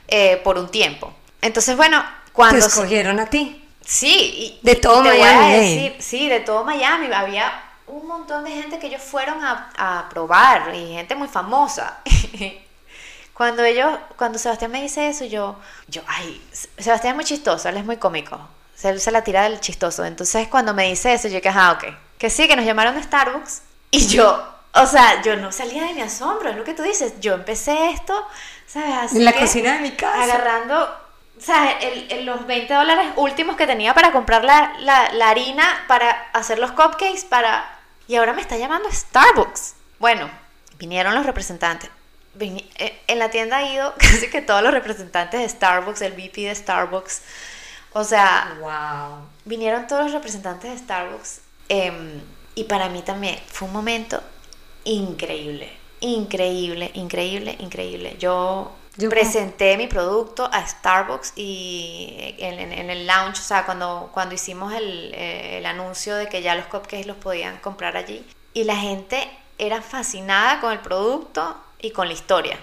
eh, por un tiempo. Entonces, bueno, cuando... Te escogieron a ti. Sí. Y, de todo Miami. sí, de todo Miami. Había un montón de gente que ellos fueron a, a probar y gente muy famosa. cuando ellos, cuando Sebastián me dice eso, yo, yo, ay, Sebastián es muy chistoso, él es muy cómico. Él se la tira del chistoso. Entonces, cuando me dice eso, yo que, ah, ok que sí, que nos llamaron de Starbucks y yo, o sea, yo no salía de mi asombro, es lo que tú dices, yo empecé esto, ¿sabes? Así en la cocina de mi casa. Agarrando, ¿sabes? El, los 20 dólares últimos que tenía para comprar la, la, harina, para hacer los cupcakes, para... Y ahora me está llamando Starbucks. Bueno, vinieron los representantes. Eh, en la tienda ha ido casi que todos los representantes de Starbucks, el VP de Starbucks. O sea, wow. vinieron todos los representantes de Starbucks Em, y para mí también fue un momento increíble, increíble, increíble, increíble. Yo, presenté mi producto a Starbucks y en, el launch, o sea, cuando, cuando hicimos el, eh, el anuncio de que ya los cupcakes los podían comprar allí. Y la gente era fascinada con el producto y con la historia.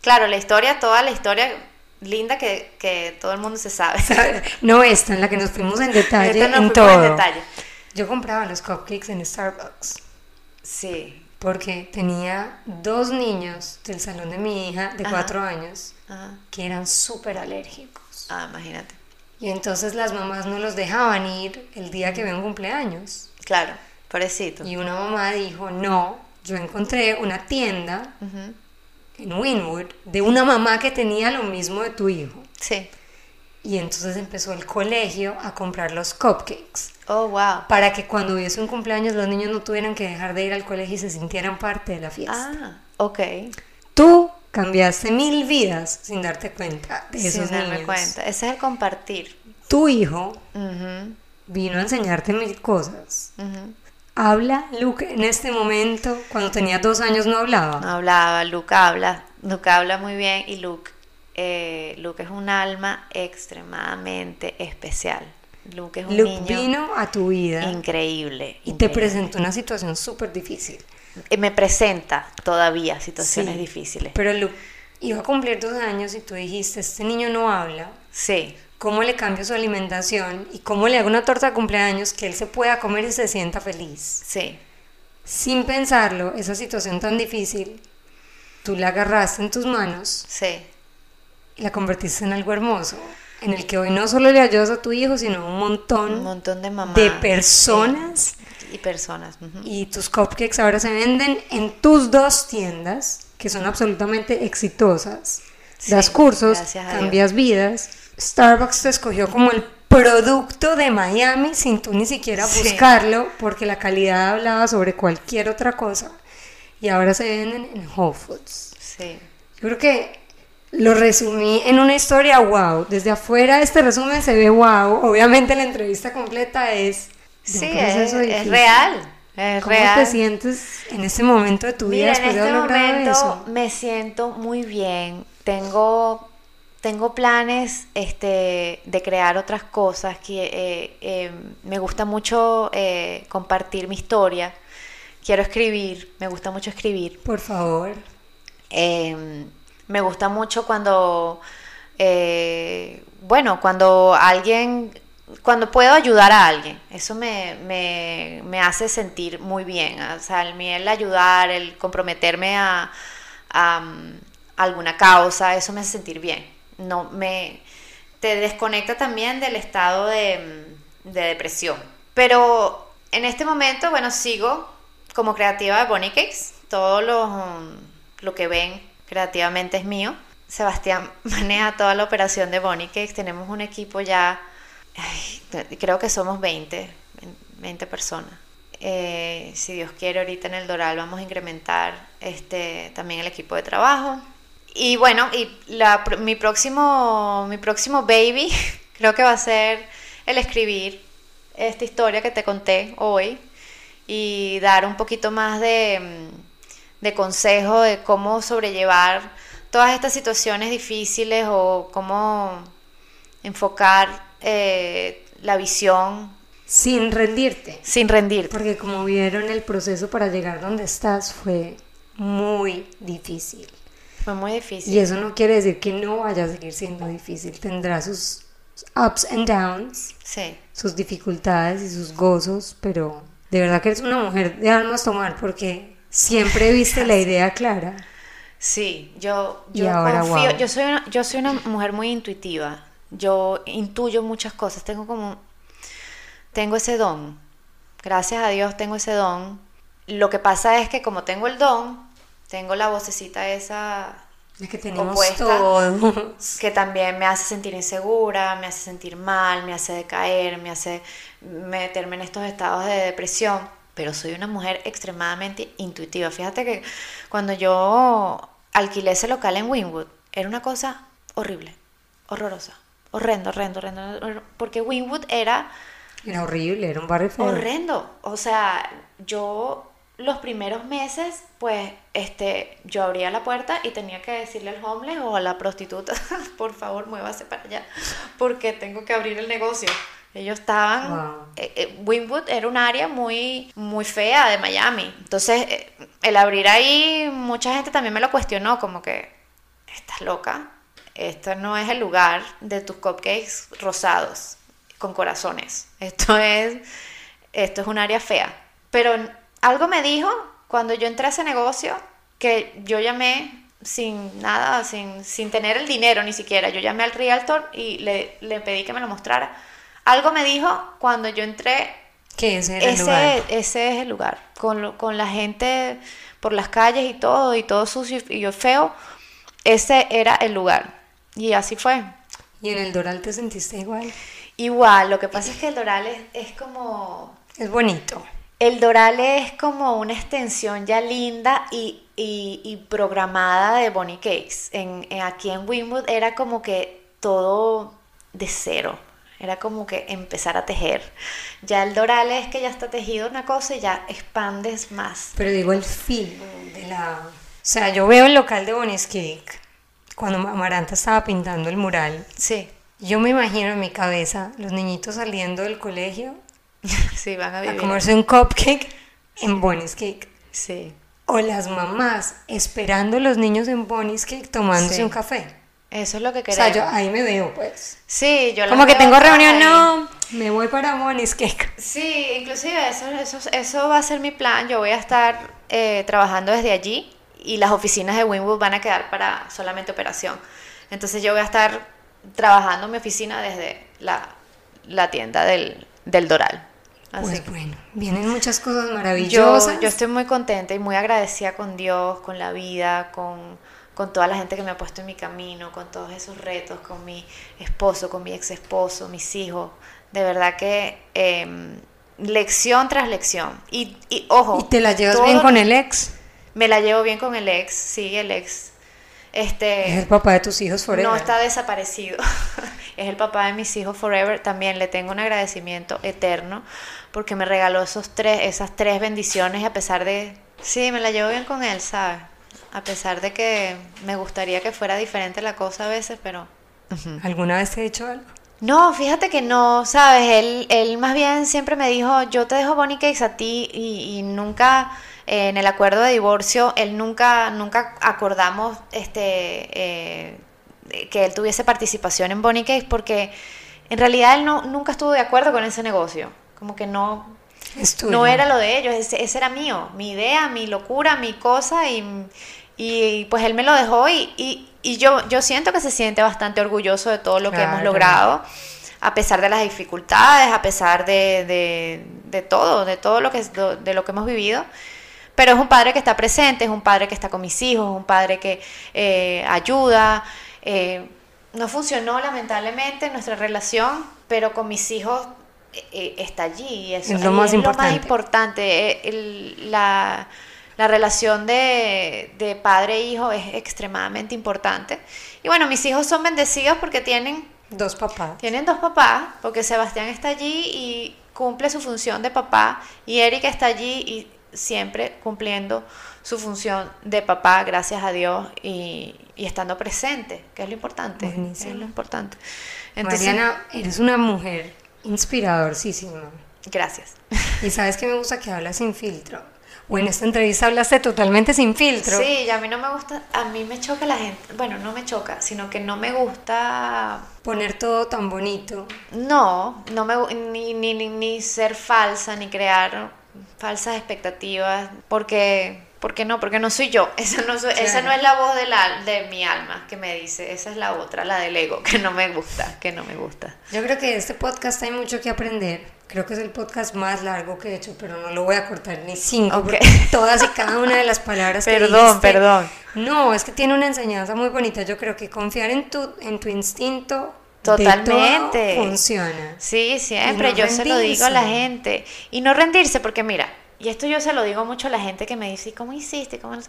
Claro, la historia, toda la historia linda que, que todo el mundo se sabe. No esta, en la que nos fuimos en detalle, en todo. En detalle. Yo compraba los cupcakes en Starbucks. Sí. Porque tenía dos niños del salón de mi hija de cuatro años que eran súper alérgicos. Ah, imagínate. Y entonces las mamás no los dejaban ir el día que un cumpleaños. Claro, pobrecito. Y una mamá dijo, no, yo encontré una tienda en Winwood de una mamá que tenía lo mismo de tu hijo. Sí. Y entonces empezó el colegio a comprar los cupcakes. Oh, wow. Para que cuando hubiese un cumpleaños los niños no tuvieran que dejar de ir al colegio y se sintieran parte de la fiesta. Ah, ok. Tú cambiaste mil vidas sin darte cuenta de esos sin darme cuenta. Ese es el compartir. Tu hijo vino a enseñarte mil cosas. ¿Habla Luke en este momento? Cuando tenía dos años no hablaba. No hablaba, Luke habla. Luke habla muy bien y Luke eh, Luke es un alma extremadamente especial. Luke es un Luke vino a tu vida. Increíble. Y te presentó una situación súper difícil. Eh, me presenta todavía situaciones difíciles. Pero Luke iba a cumplir dos años y tú dijiste, este niño no habla. Sí. ¿Cómo le cambio su alimentación? ¿Y cómo le hago una torta de cumpleaños que él se pueda comer y se sienta feliz? Sí. Sin pensarlo, esa situación tan difícil, tú la agarraste en tus manos. Sí la convertiste en algo hermoso, en el que hoy no solo le ayudas a tu hijo, sino un montón, un montón de, personas. Y personas. Y tus cupcakes ahora se venden en tus dos tiendas, que son absolutamente exitosas. das cursos, cambias vidas. Starbucks te escogió como el producto de Miami sin tú ni siquiera buscarlo, porque la calidad hablaba sobre cualquier otra cosa. Y ahora se venden en Whole Foods. Sí. Yo creo que lo resumí en una historia wow. Desde afuera este resumen se ve wow. Obviamente la entrevista completa es... Sí, es, real. Es ¿Cómo real. te sientes en este momento de tu vida Mira, en este momento eso? me siento muy bien. Tengo, tengo planes este, de crear otras cosas. Que, eh, eh, me gusta mucho eh, compartir mi historia. Quiero escribir, me gusta mucho escribir. Por favor. Eh, me gusta mucho cuando, eh, bueno, cuando alguien, cuando puedo ayudar a alguien, eso me, me, me hace sentir muy bien. O sea, el, el ayudar, el comprometerme a, mm, alguna causa, eso me hace sentir bien. No me te desconecta también del estado de, mm, de depresión. Pero en este momento, bueno, sigo como creativa de Bonnie Cakes. Todo lo, mm, lo que ven creativamente es mío. Sebastián maneja toda la operación de Bonnie Cakes. Tenemos un equipo ya, creo que somos 20, 20 personas. Eh, si Dios quiere, ahorita en el Doral vamos a incrementar este, también el equipo de trabajo. Y bueno, y mi, próximo, mi próximo baby creo que va a ser el escribir esta historia que te conté hoy y dar un poquito más de, mm, de consejo de cómo sobrellevar todas estas situaciones difíciles o cómo enfocar eh, la visión Sin rendirte. sin rendirte. Porque como vieron, el proceso para llegar donde estás fue muy difícil. Fue muy difícil. Y eso no quiere decir que no vaya a seguir siendo difícil. Tendrá sus ups and downs, Sí. sus dificultades y sus gozos, pero de verdad que eres una mujer de almas tomar porque siempre viste la idea clara. Sí, yo, Y yo ahora, confío, wow. yo soy una, yo soy una mujer muy intuitiva. Yo intuyo muchas cosas, tengo como tengo ese don. Gracias a Dios tengo ese don. Lo que pasa es que como tengo el don, tengo la vocecita esa De que tenemos Opuesta. todos. que también me hace sentir insegura, me hace sentir mal, me hace decaer, me hace meterme en estos estados de depresión. Pero soy una mujer extremadamente intuitiva. Fíjate que cuando yo alquilé ese local en Winwood, era una cosa horrible, horrorosa, horrendo, horrendo, horrendo, horrendo, porque Winwood era Era horrible, era un barrio feo. horrendo. O sea, yo los primeros meses, pues, este, yo abría la puerta y tenía que decirle al homeless o a la prostituta, por favor, muévase para allá, porque tengo que abrir el negocio. Ellos estaban, Wow. eh, eh, Wynwood era un área muy, muy fea de Miami. Entonces, eh, el abrir ahí, mucha gente también me lo cuestionó, como que, estás loca, esto no es el lugar de tus cupcakes rosados con corazones. Esto es, esto es un área fea. Pero algo me dijo cuando yo entré a ese negocio que yo llamé sin nada, sin, sin tener el dinero ni siquiera. Yo llamé al realtor y le, le pedí que me lo mostrara. Algo me dijo cuando yo entré Que ese era el lugar. ese es el lugar, con, la gente por las calles y todo, y todo sucio y feo, ese era el lugar. Y así fue. Y en el Doral te sentiste igual. Igual, lo que pasa es que el Doral es, es como... Es bonito. El Doral es como una extensión ya linda y, y- y programada de Bonnie Cakes. En, en- aquí en Winwood era como que todo de cero. Era como que empezar a tejer. Ya el Doral es que ya está tejido una cosa y ya expandes más. Pero digo el fin de la... O sea, yo veo el local de Bonnie's Cake cuando Amaranta estaba pintando el mural. Sí, Yo me imagino en mi cabeza los niñitos saliendo del colegio sí, van a a vivir. comerse un cupcake en Bonnie's Cake. Sí, O las mamás esperando a los niños en Bonnie's Cake tomándose Sí. un café. Eso es lo que O queremos. sea, yo ahí me veo, pues. Sí, yo Como que tengo reunión, ahí. no, me voy para Bonnie's Cake. Sí, inclusive eso, eso, eso va a ser mi plan. Yo voy a estar eh, trabajando desde allí y las oficinas de Winwood van a quedar para solamente operación. Entonces yo voy a estar trabajando en mi oficina desde la, la tienda del, del Doral. Así Pues bueno, vienen muchas cosas yo, maravillosas. yo estoy muy contenta y muy agradecida con Dios, con la vida, con, con toda la gente que me ha puesto en mi camino, con todos esos retos, con mi esposo, con mi ex esposo, mis hijos. De verdad que em, lección tras lección. Y, y ojo. ¿Y te la llevas bien con el ex? Me la llevo bien con el ex, sí, el ex. Este, Es el papá de tus hijos forever. no está desaparecido. es el papá de mis hijos forever. También le tengo un agradecimiento eterno porque me regaló esos tres, esas tres bendiciones y a pesar de... Sí, me la llevo bien con él, ¿sabes? A pesar de que me gustaría que fuera diferente la cosa a veces, pero... ¿Alguna vez te he dicho algo? No, fíjate que no, ¿sabes? Él, él más bien siempre me dijo, yo te dejo Bonnie Cakes a ti y, nunca eh, en el acuerdo de divorcio, él nunca, nunca acordamos este, eh, que él tuviese participación en Bonnie Cakes porque en realidad él no, nunca estuvo de acuerdo con ese negocio, como que no, no era lo de ellos, ese, era mío, mi idea, mi locura, mi cosa y, y pues él me lo dejó y, y, yo, yo siento que se siente bastante orgulloso de todo lo que hemos logrado, a pesar de las dificultades, a pesar de, de, todo, de todo lo que, de lo que hemos vivido. Pero es un padre que está presente, es un padre que está con mis hijos, es un padre que eh, ayuda. Eh, no funcionó lamentablemente nuestra relación, pero con mis hijos eh, eh, está allí. Eso es lo más importante. importante. Eh, la, relación de, padre e hijo es extremadamente importante. Y bueno, mis hijos son bendecidos porque tienen... Dos papás. Tienen dos papás, porque Sebastián está allí y cumple su función de papá, y Erika está allí y siempre cumpliendo su función de papá, gracias a Dios, y, estando presente, que es lo importante. Es lo importante. Mariana, eres una mujer inspiradorísima. Gracias. Y sabes que me gusta que hablas sin filtro. O en esta entrevista hablaste totalmente sin filtro. Sí, y a mí no me gusta, a mí me choca la gente, bueno, no me choca, sino que no me gusta... Poner todo tan bonito. No, no me, ni, ni, ni ser falsa, ni crear falsas expectativas, porque ¿Por qué no? Porque no soy yo. Esa no, esa no es la voz de, la, de mi alma que me dice. Esa es la otra, la del ego, que no me gusta, que no me gusta. Yo creo que de este podcast hay mucho que aprender. Creo que es el podcast más largo que he hecho, pero no lo voy a cortar ni cinco. Porque todas y cada una de las palabras que Perdón, perdón. No, es que tiene una enseñanza muy bonita. Yo creo que confiar en tu, en tu instinto Totalmente. funciona. Sí, siempre. Yo se lo digo a la gente. Y no rendirse, porque mira, y esto yo se lo digo mucho a la gente que me dice, ¿cómo hiciste? ¿Cómo no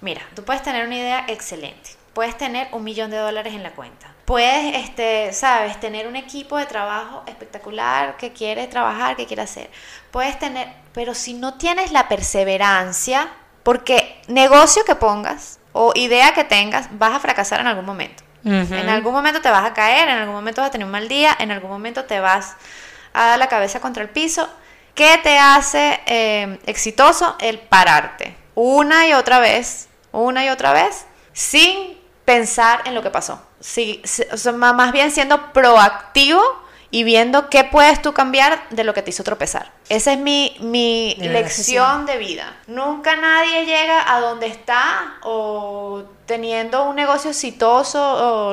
Mira, tú puedes tener una idea excelente, puedes tener un millón de dólares en la cuenta, puedes, este, sabes, tener un equipo de trabajo espectacular que quiere trabajar, que quiere hacer, puedes tener, pero si no tienes la perseverancia, porque negocio que pongas o idea que tengas, vas a fracasar en algún momento. En algún momento te vas a caer, en algún momento vas a tener un mal día, en algún momento te vas a dar la cabeza contra el piso ¿Qué te hace eh, exitoso? El pararte una y otra vez, una y otra vez, sin pensar en lo que pasó. Sí, más bien siendo proactivo y viendo qué puedes tú cambiar de lo que te hizo tropezar. Esa es mi, mi lección de vida. Nunca nadie llega a donde está o teniendo un negocio exitoso o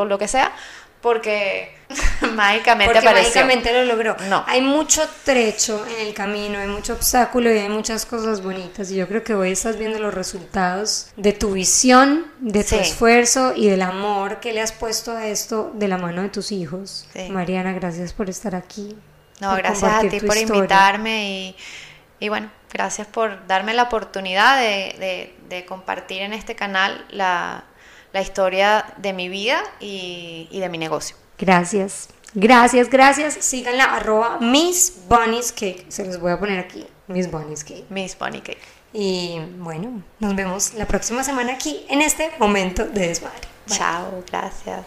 o lo que sea porque mágicamente porque mágicamente lo logró. No. Hay mucho trecho en el camino, hay mucho obstáculo y hay muchas cosas bonitas. Y yo creo que hoy estás viendo los resultados de tu visión, de tu esfuerzo y del amor que le has puesto a esto de la mano de tus hijos. Mariana, gracias por estar aquí. No, gracias a ti por invitarme y, y, bueno, gracias por darme la oportunidad de, de compartir en este canal la la historia de mi vida y, de mi negocio. Gracias. Gracias, gracias. Síganla, arroba Miss Bunny's Cake. Se los voy a poner aquí, Miss Bunny's Cake. Miss Bunny Cake. Y bueno, nos vemos la próxima semana aquí en este momento de desmadre. Chao, gracias.